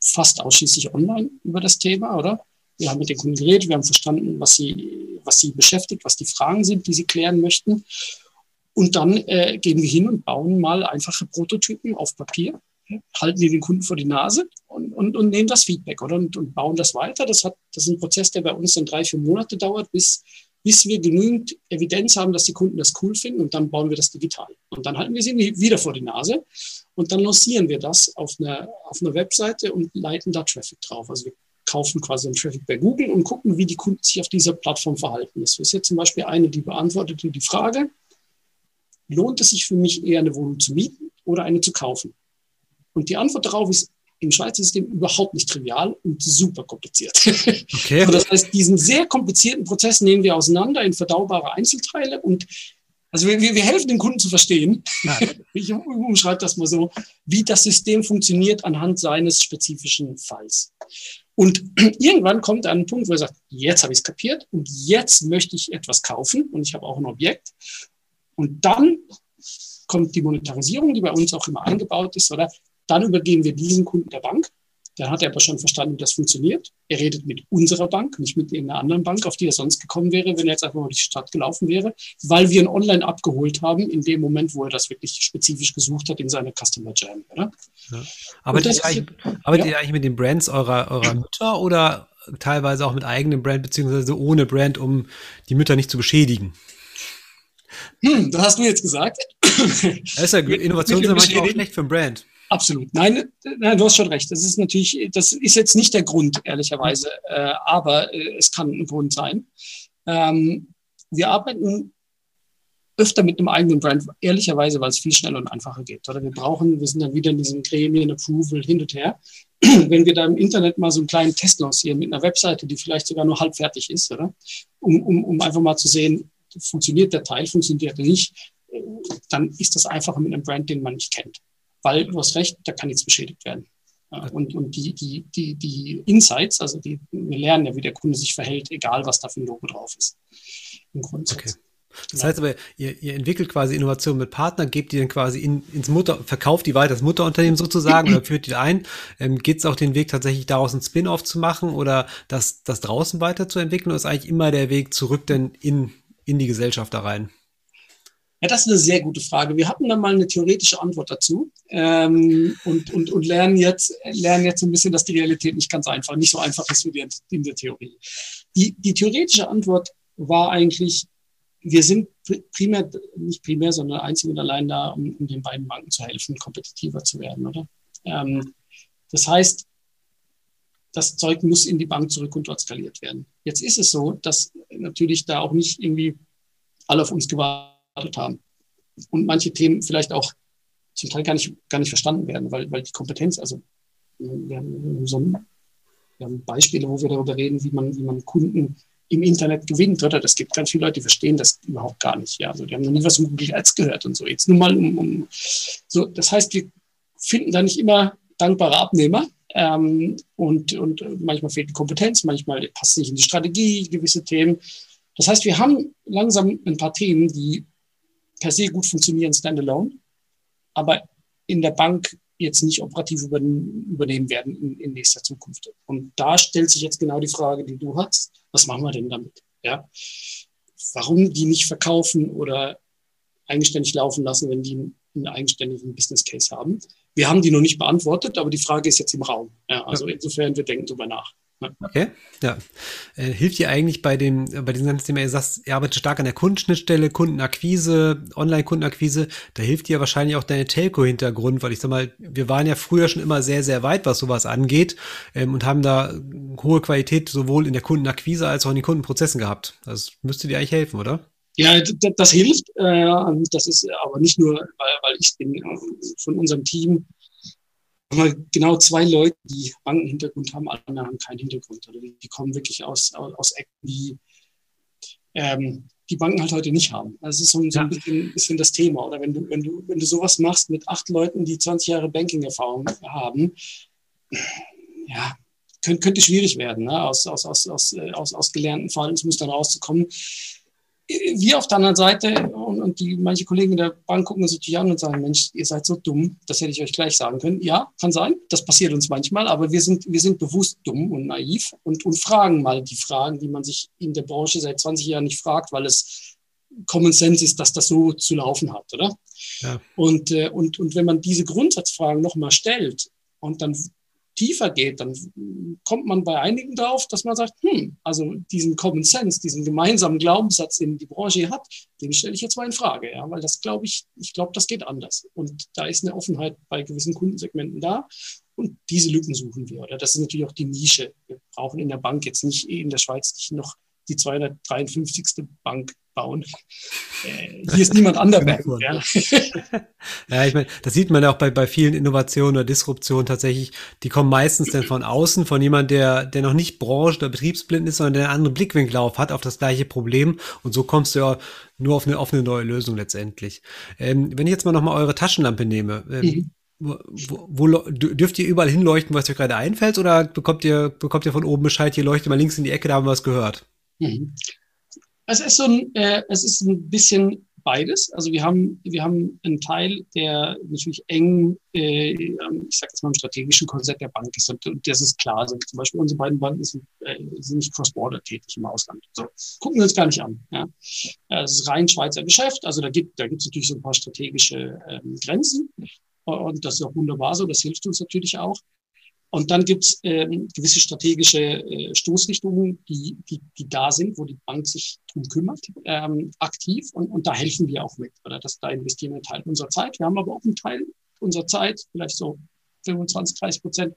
fast ausschließlich online über das Thema, oder? Wir haben mit den Kunden geredet, wir haben verstanden, was sie, was sie beschäftigt, was die Fragen sind, die sie klären möchten. Und dann äh, gehen wir hin und bauen mal einfache Prototypen auf Papier, halten die den Kunden vor die Nase und, und, und nehmen das Feedback oder? Und, und bauen das weiter. Das, hat, das ist ein Prozess, der bei uns dann drei, vier Monate dauert, bis, bis wir genügend Evidenz haben, dass die Kunden das cool finden und dann bauen wir das digital. Und dann halten wir sie wieder vor die Nase und dann lancieren wir das auf einer, auf einer Webseite und leiten da Traffic drauf. Also wir kaufen quasi den Traffic bei Google und gucken, wie die Kunden sich auf dieser Plattform verhalten. Das ist jetzt zum Beispiel eine, die beantwortete die Frage, lohnt es sich für mich eher eine Wohnung zu mieten oder eine zu kaufen? Und die Antwort darauf ist im Schweizer System überhaupt nicht trivial und super kompliziert. Okay. so, das heißt, diesen sehr komplizierten Prozess nehmen wir auseinander in verdaubare Einzelteile und also wir, wir helfen den Kunden zu verstehen, ja. ich umschreibe das mal so, wie das System funktioniert anhand seines spezifischen Falls. Und irgendwann kommt ein Punkt, wo er sagt, jetzt habe ich es kapiert und jetzt möchte ich etwas kaufen und ich habe auch ein Objekt. Und dann kommt die Monetarisierung, die bei uns auch immer eingebaut ist, oder? Dann übergeben wir diesen Kunden der Bank dann hat er aber schon verstanden, wie das funktioniert. Er redet mit unserer Bank, nicht mit irgendeiner anderen Bank, auf die er sonst gekommen wäre, wenn er jetzt einfach mal durch die Stadt gelaufen wäre, weil wir ihn online abgeholt haben, in dem Moment, wo er das wirklich spezifisch gesucht hat in seiner Customer Jam. Oder? Ja. Arbeitet, ihr eigentlich, arbeitet ja. ihr eigentlich mit den Brands eurer, eurer Mütter oder teilweise auch mit eigenem Brand, beziehungsweise ohne Brand, um die Mütter nicht zu beschädigen? Hm, das hast du jetzt gesagt. Das ist ja, Innovation ist manchmal auch schlecht für ein Brand. Absolut. Nein, nein, du hast schon recht. Das ist natürlich, das ist jetzt nicht der Grund, ehrlicherweise, äh, aber äh, es kann ein Grund sein. Ähm, wir arbeiten öfter mit einem eigenen Brand, ehrlicherweise, weil es viel schneller und einfacher geht. Oder wir brauchen, wir sind dann wieder in diesem Gremien, Approval hin und her. Wenn wir da im Internet mal so einen kleinen Test lancieren mit einer Webseite, die vielleicht sogar nur halb fertig ist, oder? Um, um, um einfach mal zu sehen, funktioniert der Teil, funktioniert er nicht, äh, dann ist das einfacher mit einem Brand, den man nicht kennt weil du hast recht, da kann nichts beschädigt werden. Und, und die, die, die, die Insights, also die, wir lernen ja, wie der Kunde sich verhält, egal was da für ein Logo drauf ist. Im Grundsatz. Okay. Das heißt aber, ihr, ihr entwickelt quasi Innovationen mit Partnern, gebt die dann quasi in, ins Mutter, verkauft die weiter, das Mutterunternehmen sozusagen oder führt die ein. Ähm, Geht es auch den Weg tatsächlich daraus ein Spin-off zu machen oder das, das draußen weiterzuentwickeln oder ist eigentlich immer der Weg zurück denn in, in die Gesellschaft da rein? Ja, das ist eine sehr gute Frage. Wir hatten dann mal eine theoretische Antwort dazu ähm, und, und, und lernen, jetzt, lernen jetzt ein bisschen, dass die Realität nicht ganz einfach, nicht so einfach ist wie in der Theorie. Die, die theoretische Antwort war eigentlich, wir sind primär, nicht primär, sondern einzig und allein da, um, um den beiden Banken zu helfen, kompetitiver zu werden, oder? Ähm, das heißt, das Zeug muss in die Bank zurück und dort skaliert werden. Jetzt ist es so, dass natürlich da auch nicht irgendwie alle auf uns gewartet haben. Und manche Themen vielleicht auch zum Teil gar nicht, gar nicht verstanden werden, weil, weil die Kompetenz, also wir haben, so wir haben Beispiele, wo wir darüber reden, wie man, wie man Kunden im Internet gewinnt, oder? Das gibt ganz viele Leute, die verstehen das überhaupt gar nicht. Ja, also die haben noch nie was von Google Ads gehört und so. Jetzt nur mal um, um so, das heißt, wir finden da nicht immer dankbare Abnehmer. Ähm, und, und manchmal fehlt die Kompetenz, manchmal passt nicht in die Strategie, gewisse Themen. Das heißt, wir haben langsam ein paar Themen, die per se gut funktionieren standalone, aber in der Bank jetzt nicht operativ übernehmen werden in, in, nächster Zukunft. Und da stellt sich jetzt genau die Frage, die du hast. Was machen wir denn damit? Ja? Warum die nicht verkaufen oder eigenständig laufen lassen, wenn die einen eigenständigen Business Case haben? Wir haben die noch nicht beantwortet, aber die Frage ist jetzt im Raum. Ja, also insofern, wir denken darüber nach. Okay, ja. Äh, hilft dir eigentlich bei dem, bei diesem ganzen Thema, ihr sagst, ihr arbeitet stark an der Kundenschnittstelle, Kundenakquise, Online-Kundenakquise, da hilft dir wahrscheinlich auch deine Telco-Hintergrund, weil ich sag mal, wir waren ja früher schon immer sehr, sehr weit, was sowas angeht, ähm, und haben da hohe Qualität sowohl in der Kundenakquise als auch in den Kundenprozessen gehabt. Das müsste dir eigentlich helfen, oder? Ja, das, hilft. Äh, das ist aber nicht nur, weil, weil ich bin äh, von unserem Team haben genau zwei Leute, die Bankenhintergrund haben, alle haben keinen Hintergrund. Oder die, die kommen wirklich aus, aus, Ecken, die ähm, die Banken halt heute nicht haben. Also es ist so, so ein bisschen, bisschen, das Thema. Oder wenn du, wenn du, wenn du sowas machst mit acht Leuten, die 20 Jahre Banking-Erfahrung haben, ja, könnte, könnte schwierig werden, ne? aus, aus, aus, aus, aus, aus gelernten Verhaltensmustern rauszukommen wir auf der anderen Seite und, und, die manche Kollegen in der Bank gucken uns natürlich an und sagen, Mensch, ihr seid so dumm, das hätte ich euch gleich sagen können. Ja, kann sein, das passiert uns manchmal, aber wir sind, wir sind bewusst dumm und naiv und, und fragen mal die Fragen, die man sich in der Branche seit 20 Jahren nicht fragt, weil es Common Sense ist, dass das so zu laufen hat, oder? Ja. Und, äh, und, und wenn man diese Grundsatzfragen nochmal stellt und dann tiefer geht, dann kommt man bei einigen drauf, dass man sagt, hm, also diesen Common Sense, diesen gemeinsamen Glaubenssatz, den die Branche hat, den stelle ich jetzt mal in Frage, ja, weil das glaube ich, ich glaube, das geht anders. Und da ist eine Offenheit bei gewissen Kundensegmenten da. Und diese Lücken suchen wir. Oder das ist natürlich auch die Nische. Wir brauchen in der Bank jetzt nicht in der Schweiz nicht noch die 253. Bank bauen. Äh, hier ist niemand anderes. ja. ja, ich meine, das sieht man ja auch bei, bei vielen Innovationen oder Disruptionen tatsächlich. Die kommen meistens dann von außen, von jemand, der, der noch nicht branchen- oder betriebsblind ist, sondern der einen anderen Blickwinkel auf hat, auf das gleiche Problem. Und so kommst du ja nur auf eine, auf eine neue Lösung letztendlich. Ähm, wenn ich jetzt mal nochmal eure Taschenlampe nehme, ähm, mhm. Wo, wo, dürft ihr überall hinleuchten, was euch gerade einfällt, oder bekommt ihr, bekommt ihr von oben Bescheid, hier leuchtet mal links in die Ecke, da haben wir was gehört? Mhm. Es ist so ein, äh, es ist ein bisschen beides. Also wir haben, wir haben einen Teil, der natürlich eng, äh, ich sage jetzt mal im strategischen Konzept der Bank ist. Und, das ist klar. Also zum Beispiel unsere beiden Banken sind, äh, sind nicht cross-border tätig im Ausland. So, gucken wir uns gar nicht an. Ja. Es ist rein Schweizer Geschäft. Also da gibt da natürlich so ein paar strategische ähm, Grenzen. Und das ist auch wunderbar so. Das hilft uns natürlich auch. Und dann gibt es ähm, gewisse strategische äh, Stoßrichtungen, die, die, die da sind, wo die Bank sich drum kümmert, ähm, aktiv. Und, und da helfen wir auch mit. Oder das, da investieren wir einen Teil unserer Zeit. Wir haben aber auch einen Teil unserer Zeit, vielleicht so 25, 30 Prozent,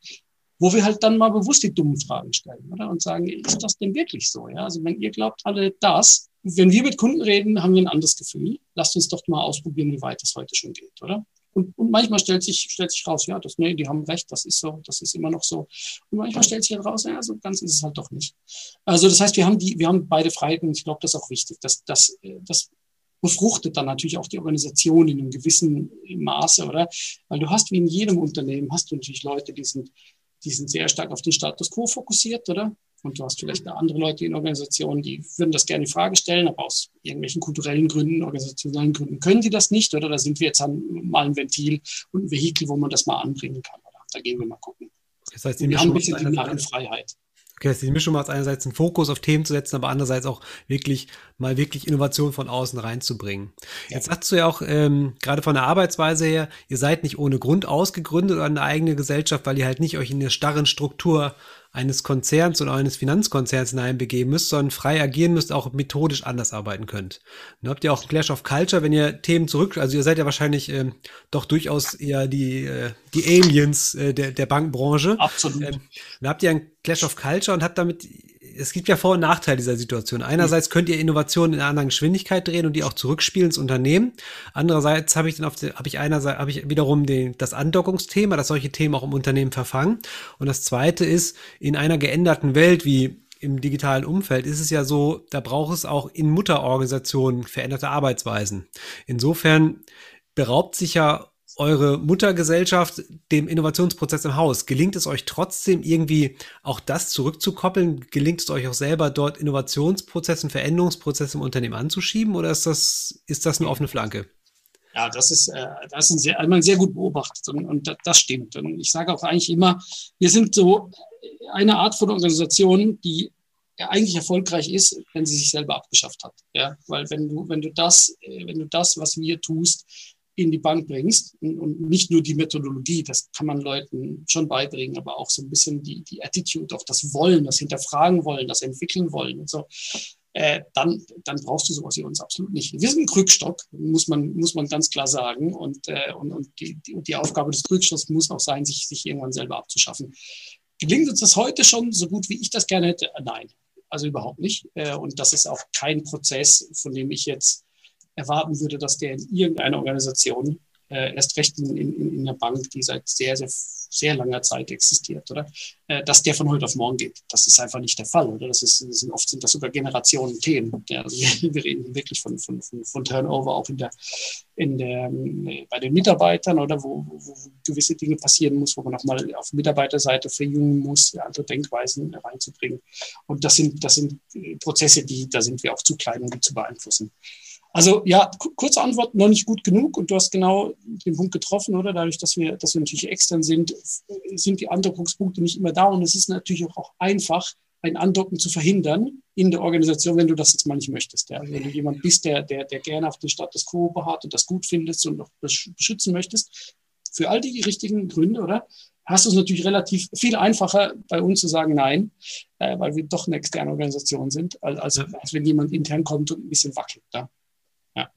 wo wir halt dann mal bewusst die dummen Fragen stellen oder? und sagen, ist das denn wirklich so? Ja? Also wenn ihr glaubt alle das, wenn wir mit Kunden reden, haben wir ein anderes Gefühl. Lasst uns doch mal ausprobieren, wie weit das heute schon geht, oder? Und, und manchmal stellt sich, stellt sich raus, ja, das, nee, die haben recht, das ist so, das ist immer noch so. Und manchmal stellt sich halt raus, ja, so ganz ist es halt doch nicht. Also das heißt, wir haben die, wir haben beide Freiheiten und ich glaube, das ist auch wichtig. dass das, das befruchtet dann natürlich auch die Organisation in einem gewissen Maße, oder? Weil du hast wie in jedem Unternehmen, hast du natürlich Leute, die sind, die sind sehr stark auf den Status quo fokussiert, oder? Und du hast vielleicht andere Leute in Organisationen, die würden das gerne in Frage stellen, aber aus irgendwelchen kulturellen Gründen, organisationellen Gründen können die das nicht. Oder da sind wir jetzt mal ein Ventil und ein Vehikel, wo man das mal anbringen kann. Oder? Da gehen wir mal gucken. Das heißt, wir haben ein bisschen die Narrenfreiheit. Okay, das ist die Mischung macht einerseits einen Fokus auf Themen zu setzen, aber andererseits auch wirklich mal wirklich Innovation von außen reinzubringen. Ja. Jetzt sagst du ja auch ähm, gerade von der Arbeitsweise her, ihr seid nicht ohne Grund ausgegründet oder eine eigene Gesellschaft, weil ihr halt nicht euch in der starren Struktur eines Konzerns oder eines Finanzkonzerns hineinbegeben müsst, sondern frei agieren müsst, auch methodisch anders arbeiten könnt. Dann habt ihr auch Clash of Culture, wenn ihr Themen zurück, also ihr seid ja wahrscheinlich ähm, doch durchaus eher die, äh, die Aliens äh, der, der Bankbranche. Absolut. Ähm, dann habt ihr ein Clash of Culture und habt damit es gibt ja Vor- und Nachteile dieser Situation. Einerseits könnt ihr Innovationen in einer anderen Geschwindigkeit drehen und die auch zurückspielen ins Unternehmen. Andererseits habe ich dann auf habe ich einerseits habe ich wiederum den, das Andockungsthema, dass solche Themen auch im Unternehmen verfangen. Und das zweite ist, in einer geänderten Welt wie im digitalen Umfeld ist es ja so, da braucht es auch in Mutterorganisationen veränderte Arbeitsweisen. Insofern beraubt sich ja eure Muttergesellschaft dem Innovationsprozess im Haus. Gelingt es euch trotzdem irgendwie auch das zurückzukoppeln? Gelingt es euch auch selber dort Innovationsprozesse Veränderungsprozesse im Unternehmen anzuschieben oder ist das, ist das eine offene Flanke? Ja, das ist, äh, das ist ein sehr, einmal sehr gut beobachtet und, und das stimmt. Und ich sage auch eigentlich immer, wir sind so eine Art von Organisation, die eigentlich erfolgreich ist, wenn sie sich selber abgeschafft hat. Ja, weil wenn du, wenn du das, äh, wenn du das, was wir tust, in die Bank bringst und, nicht nur die Methodologie, das kann man Leuten schon beibringen, aber auch so ein bisschen die, die Attitude, auch das Wollen, das Hinterfragen wollen, das entwickeln wollen und so. Äh, dann, dann brauchst du sowas wie uns absolut nicht. Wir sind ein Krückstock, muss man, muss man ganz klar sagen. Und, äh, und, und die, die, die Aufgabe des Krückstocks muss auch sein, sich, sich irgendwann selber abzuschaffen. Gelingt uns das heute schon so gut, wie ich das gerne hätte? Nein, also überhaupt nicht. Äh, und das ist auch kein Prozess, von dem ich jetzt erwarten würde, dass der in irgendeiner Organisation äh, erst recht in, in, in einer Bank, die seit sehr, sehr, sehr langer Zeit existiert, oder? Äh, dass der von heute auf morgen geht. Das ist einfach nicht der Fall, oder? Das ist, das sind oft sind das sogar Generationen Themen. Ja, also wir reden wirklich von, von, von, von Turnover auch in der, in der, äh, bei den Mitarbeitern, oder wo, wo, gewisse Dinge passieren muss, wo man auch mal auf Mitarbeiterseite verjüngen muss, andere Denkweisen reinzubringen. Und das sind, das sind äh, Prozesse, die, da sind wir auch zu klein, um die zu beeinflussen. Also ja, kurze Antwort, noch nicht gut genug und du hast genau den Punkt getroffen, oder? Dadurch, dass wir, dass wir natürlich extern sind, sind die Andockungspunkte nicht immer da und es ist natürlich auch einfach, ein Andocken zu verhindern in der Organisation, wenn du das jetzt mal nicht möchtest. Ja. Wenn du jemand bist, der, der, der gerne auf den Status quo beharrt und das gut findest und auch beschützen möchtest, für all die richtigen Gründe, oder? Hast du es natürlich relativ viel einfacher bei uns zu sagen Nein, äh, weil wir doch eine externe Organisation sind, als, als, als wenn jemand intern kommt und ein bisschen wackelt. Ja. Ja.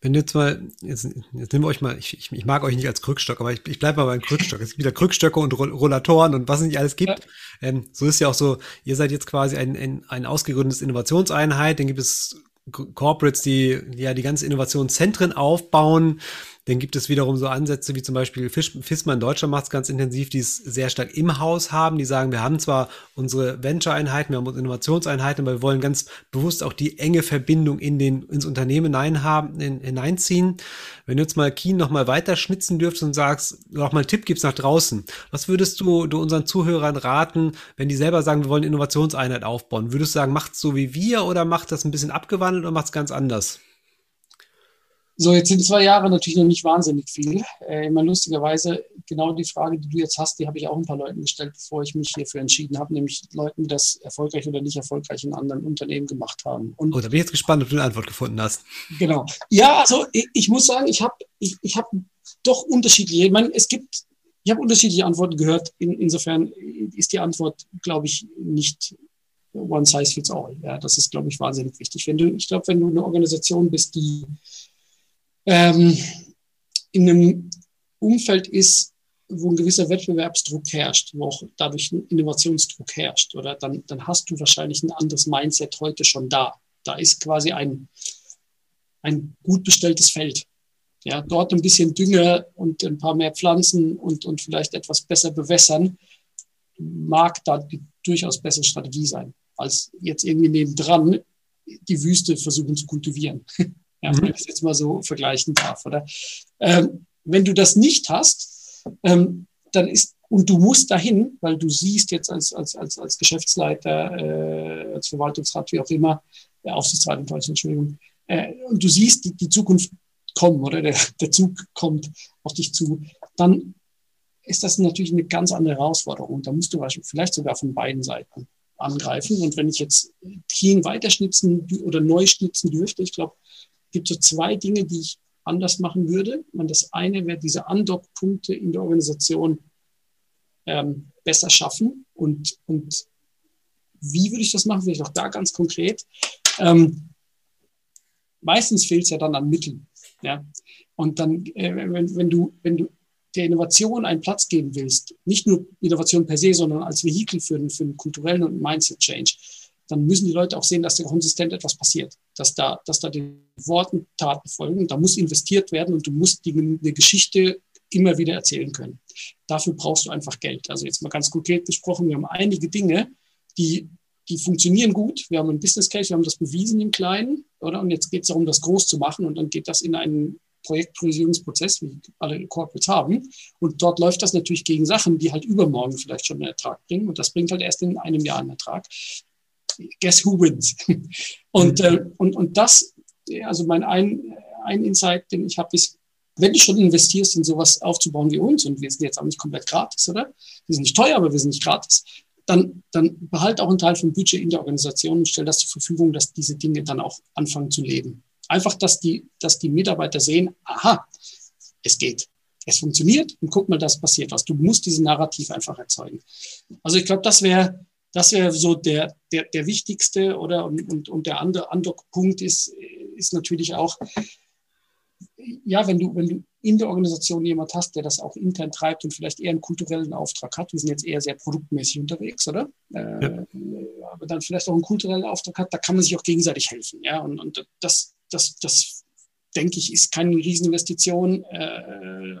Wenn du jetzt mal, jetzt, jetzt nehmen wir euch mal, ich, ich, ich mag euch nicht als Krückstock, aber ich, ich bleibe mal beim Krückstock. Es gibt wieder Krückstöcke und Rollatoren und was es nicht alles gibt. Ja. Ähm, so ist ja auch so, ihr seid jetzt quasi ein, ein, ein ausgegründetes Innovationseinheit, dann gibt es Corporates, die ja die ganze Innovationszentren aufbauen. Dann gibt es wiederum so Ansätze wie zum Beispiel FISMA in Deutschland macht es ganz intensiv, die es sehr stark im Haus haben. Die sagen, wir haben zwar unsere Venture-Einheiten, wir haben unsere Innovationseinheiten, aber wir wollen ganz bewusst auch die enge Verbindung in den, ins Unternehmen hinein haben, in, hineinziehen. Wenn du jetzt mal Keen noch mal weiter schnitzen dürftest und sagst, noch mal einen Tipp gibst nach draußen, was würdest du, du unseren Zuhörern raten, wenn die selber sagen, wir wollen Innovationseinheit aufbauen? Würdest du sagen, macht es so wie wir oder macht das ein bisschen abgewandelt oder macht es ganz anders? So, jetzt sind zwei Jahre natürlich noch nicht wahnsinnig viel. Äh, immer lustigerweise, genau die Frage, die du jetzt hast, die habe ich auch ein paar Leuten gestellt, bevor ich mich hierfür entschieden habe, nämlich Leuten, die das erfolgreich oder nicht erfolgreich in anderen Unternehmen gemacht haben. Und oh, da bin ich jetzt gespannt, ob du eine Antwort gefunden hast. Genau. Ja, also ich, ich muss sagen, ich habe ich, ich hab doch unterschiedliche, ich meine, es gibt, ich habe unterschiedliche Antworten gehört. In, insofern ist die Antwort, glaube ich, nicht one size fits all. Ja, das ist, glaube ich, wahnsinnig wichtig. Wenn du, ich glaube, wenn du eine Organisation bist, die ähm, in einem Umfeld ist, wo ein gewisser Wettbewerbsdruck herrscht, wo auch dadurch ein Innovationsdruck herrscht, oder dann, dann hast du wahrscheinlich ein anderes Mindset heute schon da. Da ist quasi ein, ein gut bestelltes Feld. Ja, dort ein bisschen Dünger und ein paar mehr Pflanzen und, und vielleicht etwas besser bewässern, mag da die durchaus bessere Strategie sein, als jetzt irgendwie nebendran die Wüste versuchen zu kultivieren. Ja, wenn ich das jetzt mal so vergleichen darf, oder? Ähm, wenn du das nicht hast, ähm, dann ist, und du musst dahin, weil du siehst jetzt als, als, als, als Geschäftsleiter, äh, als Verwaltungsrat, wie auch immer, der Aufsichtsrat in Deutschland, Entschuldigung, äh, und du siehst die, die Zukunft kommen, oder der, der Zug kommt auf dich zu, dann ist das natürlich eine ganz andere Herausforderung. Da musst du vielleicht sogar von beiden Seiten angreifen. Und wenn ich jetzt Team weiterschnitzen oder neu schnitzen dürfte, ich glaube, gibt so zwei Dinge, die ich anders machen würde. Und das eine wäre diese Andockpunkte in der Organisation ähm, besser schaffen. Und, und wie würde ich das machen? Vielleicht auch da ganz konkret. Ähm, meistens fehlt es ja dann an Mitteln. Ja? Und dann, äh, wenn, wenn, du, wenn du der Innovation einen Platz geben willst, nicht nur Innovation per se, sondern als Vehikel für, für einen kulturellen und Mindset-Change, dann müssen die Leute auch sehen, dass da konsistent etwas passiert, dass da, dass da den Worten Taten folgen. Da muss investiert werden und du musst die, eine Geschichte immer wieder erzählen können. Dafür brauchst du einfach Geld. Also jetzt mal ganz konkret gesprochen, wir haben einige Dinge, die, die funktionieren gut. Wir haben ein Business Case, wir haben das bewiesen im Kleinen, oder? Und jetzt geht es darum, das groß zu machen und dann geht das in einen Projektpriorisierungsprozess, wie alle Corporates haben. Und dort läuft das natürlich gegen Sachen, die halt übermorgen vielleicht schon einen Ertrag bringen. Und das bringt halt erst in einem Jahr einen Ertrag guess who wins? Und, mhm. äh, und, und das, also mein ein, ein Insight, den ich habe, ist, wenn du schon investierst, in sowas aufzubauen wie uns, und wir sind jetzt auch nicht komplett gratis, oder? Wir sind nicht teuer, aber wir sind nicht gratis, dann, dann behalt auch einen Teil vom Budget in der Organisation und stell das zur Verfügung, dass diese Dinge dann auch anfangen zu leben. Einfach, dass die, dass die Mitarbeiter sehen, aha, es geht. Es funktioniert und guck mal, das passiert was. Du musst diesen Narrativ einfach erzeugen. Also ich glaube, das wäre das wäre so der, der, der wichtigste oder und, und, und der andere Andockpunkt ist, ist natürlich auch, ja, wenn du, wenn du in der Organisation jemand hast, der das auch intern treibt und vielleicht eher einen kulturellen Auftrag hat, wir sind jetzt eher sehr produktmäßig unterwegs, oder? Äh, ja. Aber dann vielleicht auch einen kulturellen Auftrag hat, da kann man sich auch gegenseitig helfen, ja. Und, und das, das, das denke ich, ist keine Rieseninvestition. Äh,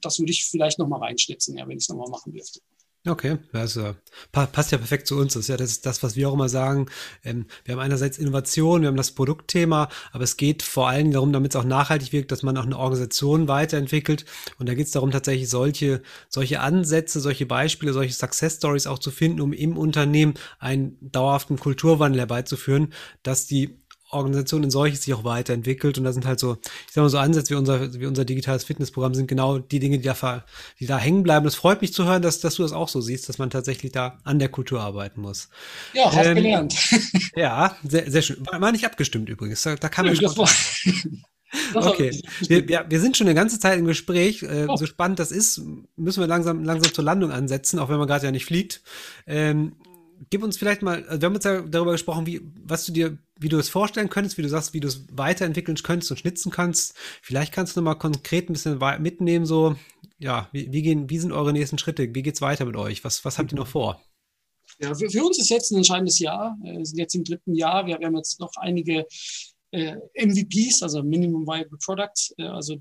das würde ich vielleicht nochmal reinschnitzen, ja, wenn ich es nochmal machen dürfte. Okay, äh, passt ja perfekt zu uns. Das ist ja das, das was wir auch immer sagen. Ähm, wir haben einerseits Innovation, wir haben das Produktthema, aber es geht vor allem darum, damit es auch nachhaltig wirkt, dass man auch eine Organisation weiterentwickelt. Und da geht es darum, tatsächlich solche, solche Ansätze, solche Beispiele, solche Success Stories auch zu finden, um im Unternehmen einen dauerhaften Kulturwandel herbeizuführen, dass die Organisation in solches sich auch weiterentwickelt. Und da sind halt so, ich sag mal, so Ansätze wie unser, wie unser digitales Fitnessprogramm sind genau die Dinge, die da, die da hängen bleiben. Das freut mich zu hören, dass, dass du das auch so siehst, dass man tatsächlich da an der Kultur arbeiten muss. Ja, hast ähm, gelernt. Ja, sehr, sehr schön. War, war nicht abgestimmt übrigens. Da, da kann man ja, Okay, wir, wir, wir sind schon eine ganze Zeit im Gespräch. Äh, oh. So spannend das ist, müssen wir langsam, langsam zur Landung ansetzen, auch wenn man gerade ja nicht fliegt. Ähm, gib uns vielleicht mal, also wir haben uns ja darüber gesprochen, wie, was du dir, wie du es vorstellen könntest, wie du sagst, wie du es weiterentwickeln könntest und schnitzen kannst. Vielleicht kannst du noch mal konkret ein bisschen mitnehmen, so, ja, wie, wie gehen, wie sind eure nächsten Schritte? Wie geht's weiter mit euch? Was, was habt ihr noch vor? Ja, für, für uns ist jetzt ein entscheidendes Jahr. Wir sind jetzt im dritten Jahr. Wir, haben jetzt noch einige MVPs, also Minimum Viable Products, äh, also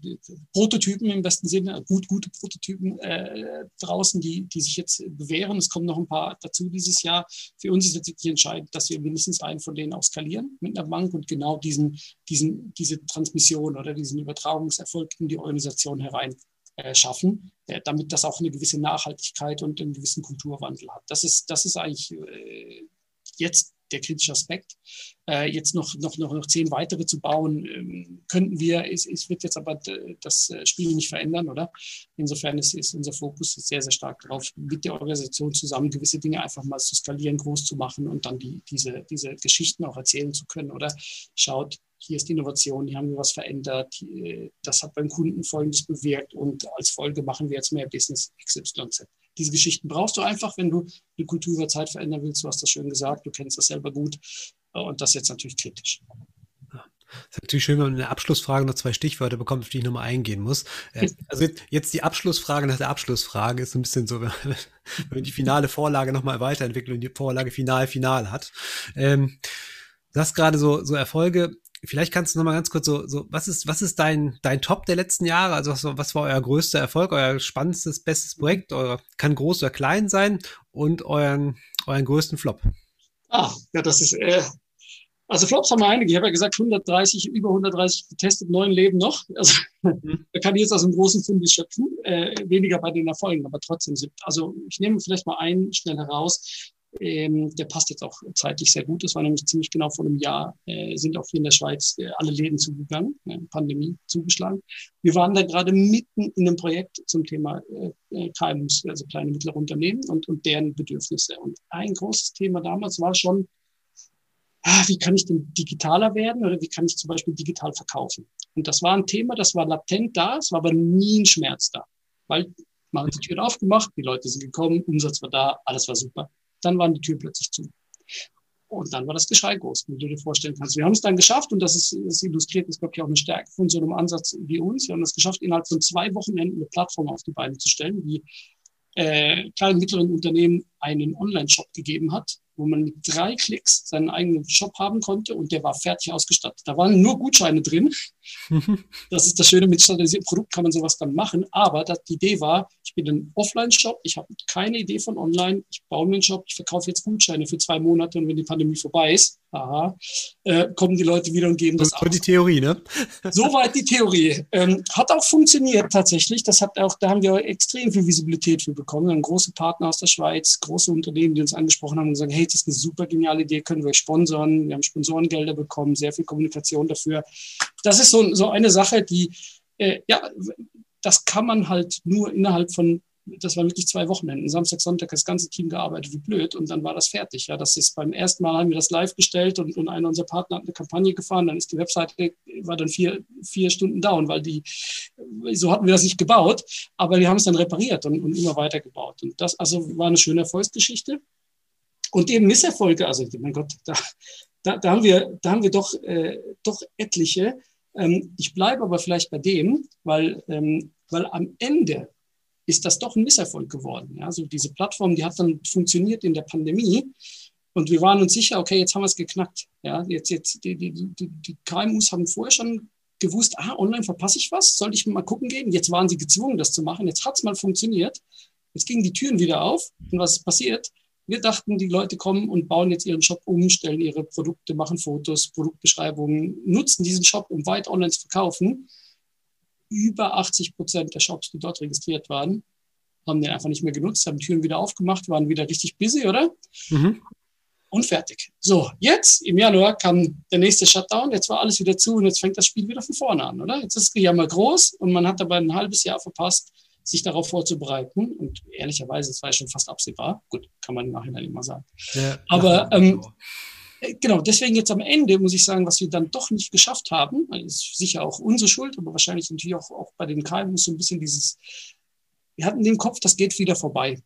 Prototypen im besten Sinne, gut, gute Prototypen äh, draußen, die, die sich jetzt bewähren. Es kommen noch ein paar dazu dieses Jahr. Für uns ist jetzt wirklich entscheidend, dass wir mindestens einen von denen auch skalieren mit einer Bank und genau diesen, diesen, diese Transmission oder diesen Übertragungserfolg in die Organisation herein äh, schaffen, äh, damit das auch eine gewisse Nachhaltigkeit und einen gewissen Kulturwandel hat. Das ist, das ist eigentlich äh, jetzt der kritische Aspekt. Äh, jetzt noch, noch, noch, noch zehn weitere zu bauen, ähm, könnten wir, es, es wird jetzt aber das äh, Spiel nicht verändern, oder? Insofern ist, ist unser Fokus sehr, sehr stark darauf, mit der Organisation zusammen gewisse Dinge einfach mal zu skalieren, groß zu machen und dann die, diese, diese Geschichten auch erzählen zu können, oder? Schaut, hier ist die Innovation, hier haben wir was verändert, das hat beim Kunden Folgendes bewirkt und als Folge machen wir jetzt mehr Business XYZ. Diese Geschichten brauchst du einfach, wenn du eine Kultur über Zeit verändern willst. Du hast das schön gesagt, du kennst das selber gut und das jetzt natürlich kritisch. Das ist natürlich schön, wenn man in der Abschlussfrage noch zwei Stichwörter bekommt, auf die ich nochmal eingehen muss. Äh, also jetzt die Abschlussfrage nach der Abschlussfrage ist ein bisschen so, wenn man die finale Vorlage nochmal weiterentwickelt und die Vorlage final, final hat. Ähm, du hast gerade so, so Erfolge Vielleicht kannst du noch mal ganz kurz so, so was ist, was ist dein, dein Top der letzten Jahre? Also was, was war euer größter Erfolg, euer spannendstes, bestes Projekt? Euer, kann groß oder klein sein und euren, euren größten Flop? Ah, ja, das ist, äh, also Flops haben wir einige. Ich habe ja gesagt, 130, über 130 getestet, neun leben noch. Also mhm. da kann ich jetzt aus dem großen Fund schöpfen. Äh, weniger bei den Erfolgen, aber trotzdem sind. Also ich nehme vielleicht mal einen schnell heraus. Ähm, der passt jetzt auch zeitlich sehr gut. Das war nämlich ziemlich genau vor einem Jahr, äh, sind auch hier in der Schweiz äh, alle Läden zugegangen, äh, Pandemie zugeschlagen. Wir waren da gerade mitten in einem Projekt zum Thema äh, äh KMUs, also kleine mittlere Unternehmen und, und deren Bedürfnisse. Und ein großes Thema damals war schon, ah, wie kann ich denn digitaler werden oder wie kann ich zum Beispiel digital verkaufen? Und das war ein Thema, das war latent da, es war aber nie ein Schmerz da. Weil man hat die Tür aufgemacht, die Leute sind gekommen, Umsatz war da, alles war super. Dann waren die Türen plötzlich zu. Und dann war das Geschrei groß, wie du dir vorstellen kannst. Wir haben es dann geschafft, und das ist das illustriert ist, glaube ich, auch eine Stärke von so einem Ansatz wie uns. Wir haben es geschafft, innerhalb von zwei Wochenenden eine Plattform auf die Beine zu stellen, die äh, kleinen mittleren Unternehmen einen Online-Shop gegeben hat, wo man mit drei Klicks seinen eigenen Shop haben konnte und der war fertig ausgestattet. Da waren nur Gutscheine drin. das ist das Schöne, mit standardisiertem Produkt kann man sowas dann machen. Aber das, die Idee war, ich bin ein Offline-Shop, ich habe keine Idee von online, ich baue mir einen Shop, ich verkaufe jetzt Gutscheine für zwei Monate und wenn die Pandemie vorbei ist, aha, äh, kommen die Leute wieder und geben das aus. die Theorie, ne? Soweit die Theorie. Ähm, hat auch funktioniert tatsächlich. Das hat auch, da haben wir extrem viel Visibilität für bekommen. Wir haben große Partner aus der Schweiz, große Unternehmen, die uns angesprochen haben und gesagt, hey, das ist eine super geniale Idee, können wir euch sponsern. Wir haben Sponsorengelder bekommen, sehr viel Kommunikation dafür. Das ist so, so eine Sache, die, äh, ja, das kann man halt nur innerhalb von das waren wirklich zwei Wochenenden. Samstag, Sonntag das ganze Team gearbeitet wie blöd und dann war das fertig. Ja, das ist beim ersten Mal haben wir das live gestellt und, und einer unserer Partner hat eine Kampagne gefahren. Dann ist die Webseite war dann vier, vier Stunden down, weil die so hatten wir das nicht gebaut, aber wir haben es dann repariert und, und immer weiter gebaut. Und das also war eine schöne Erfolgsgeschichte. Und eben Misserfolge, also mein Gott, da, da, da haben wir, da haben wir doch, äh, doch etliche. Ähm, ich bleibe aber vielleicht bei dem, weil, ähm, weil am Ende ist das doch ein Misserfolg geworden. Also diese Plattform, die hat dann funktioniert in der Pandemie und wir waren uns sicher, okay, jetzt haben wir es geknackt. Ja, jetzt, jetzt, die, die, die, die KMUs haben vorher schon gewusst, ah, online verpasse ich was, sollte ich mal gucken gehen? Jetzt waren sie gezwungen, das zu machen. Jetzt hat es mal funktioniert. Jetzt gingen die Türen wieder auf. Und was ist passiert? Wir dachten, die Leute kommen und bauen jetzt ihren Shop um, stellen ihre Produkte, machen Fotos, Produktbeschreibungen, nutzen diesen Shop, um weit online zu verkaufen. Über 80 Prozent der Shops, die dort registriert waren, haben den einfach nicht mehr genutzt, haben Türen wieder aufgemacht, waren wieder richtig busy, oder? Mhm. Und fertig. So, jetzt im Januar kam der nächste Shutdown, jetzt war alles wieder zu und jetzt fängt das Spiel wieder von vorne an, oder? Jetzt ist es ja mal groß und man hat aber ein halbes Jahr verpasst, sich darauf vorzubereiten. Und ehrlicherweise, es war ja schon fast absehbar. Gut, kann man im Nachhinein immer sagen. Ja, aber ähm, äh, genau, deswegen jetzt am Ende muss ich sagen, was wir dann doch nicht geschafft haben, ist sicher auch unsere Schuld, aber wahrscheinlich natürlich auch, auch bei den KMUs so ein bisschen dieses, wir hatten den Kopf, das geht wieder vorbei.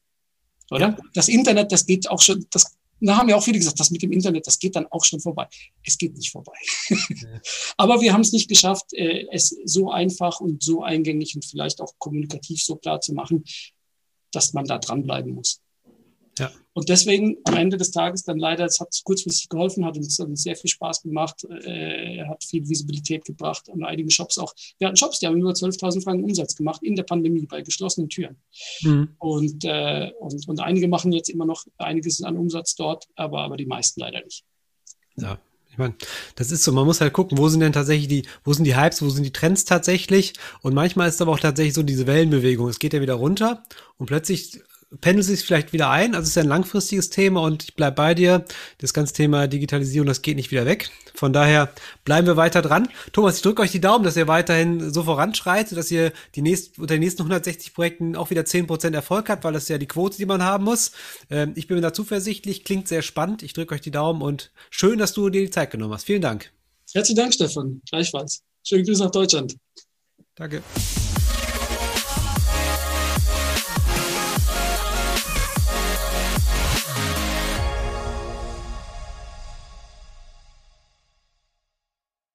Oder? Ja. Das Internet, das geht auch schon, das da haben ja auch viele gesagt, das mit dem Internet, das geht dann auch schon vorbei. Es geht nicht vorbei. Ja. Aber wir haben es nicht geschafft, äh, es so einfach und so eingängig und vielleicht auch kommunikativ so klar zu machen, dass man da dranbleiben muss. Ja. Und deswegen am Ende des Tages dann leider, es hat kurzfristig geholfen, hat uns, uns sehr viel Spaß gemacht, äh, hat viel Visibilität gebracht an einigen Shops auch. Wir hatten Shops, die haben über 12.000 Franken Umsatz gemacht in der Pandemie bei geschlossenen Türen. Mhm. Und, äh, und, und einige machen jetzt immer noch einiges an Umsatz dort, aber, aber die meisten leider nicht. Ja, ich meine, das ist so, man muss halt gucken, wo sind denn tatsächlich die, wo sind die Hypes, wo sind die Trends tatsächlich? Und manchmal ist es aber auch tatsächlich so diese Wellenbewegung. Es geht ja wieder runter und plötzlich pendelt sich vielleicht wieder ein. Also es ist ja ein langfristiges Thema und ich bleibe bei dir. Das ganze Thema Digitalisierung, das geht nicht wieder weg. Von daher bleiben wir weiter dran. Thomas, ich drücke euch die Daumen, dass ihr weiterhin so voranschreitet, dass ihr die nächsten, unter den nächsten 160 Projekten auch wieder 10% Erfolg habt, weil das ist ja die Quote, die man haben muss. Ähm, ich bin mir da zuversichtlich, klingt sehr spannend. Ich drücke euch die Daumen und schön, dass du dir die Zeit genommen hast. Vielen Dank. Herzlichen Dank, Stefan. Gleichfalls. Schönen Grüße nach Deutschland. Danke.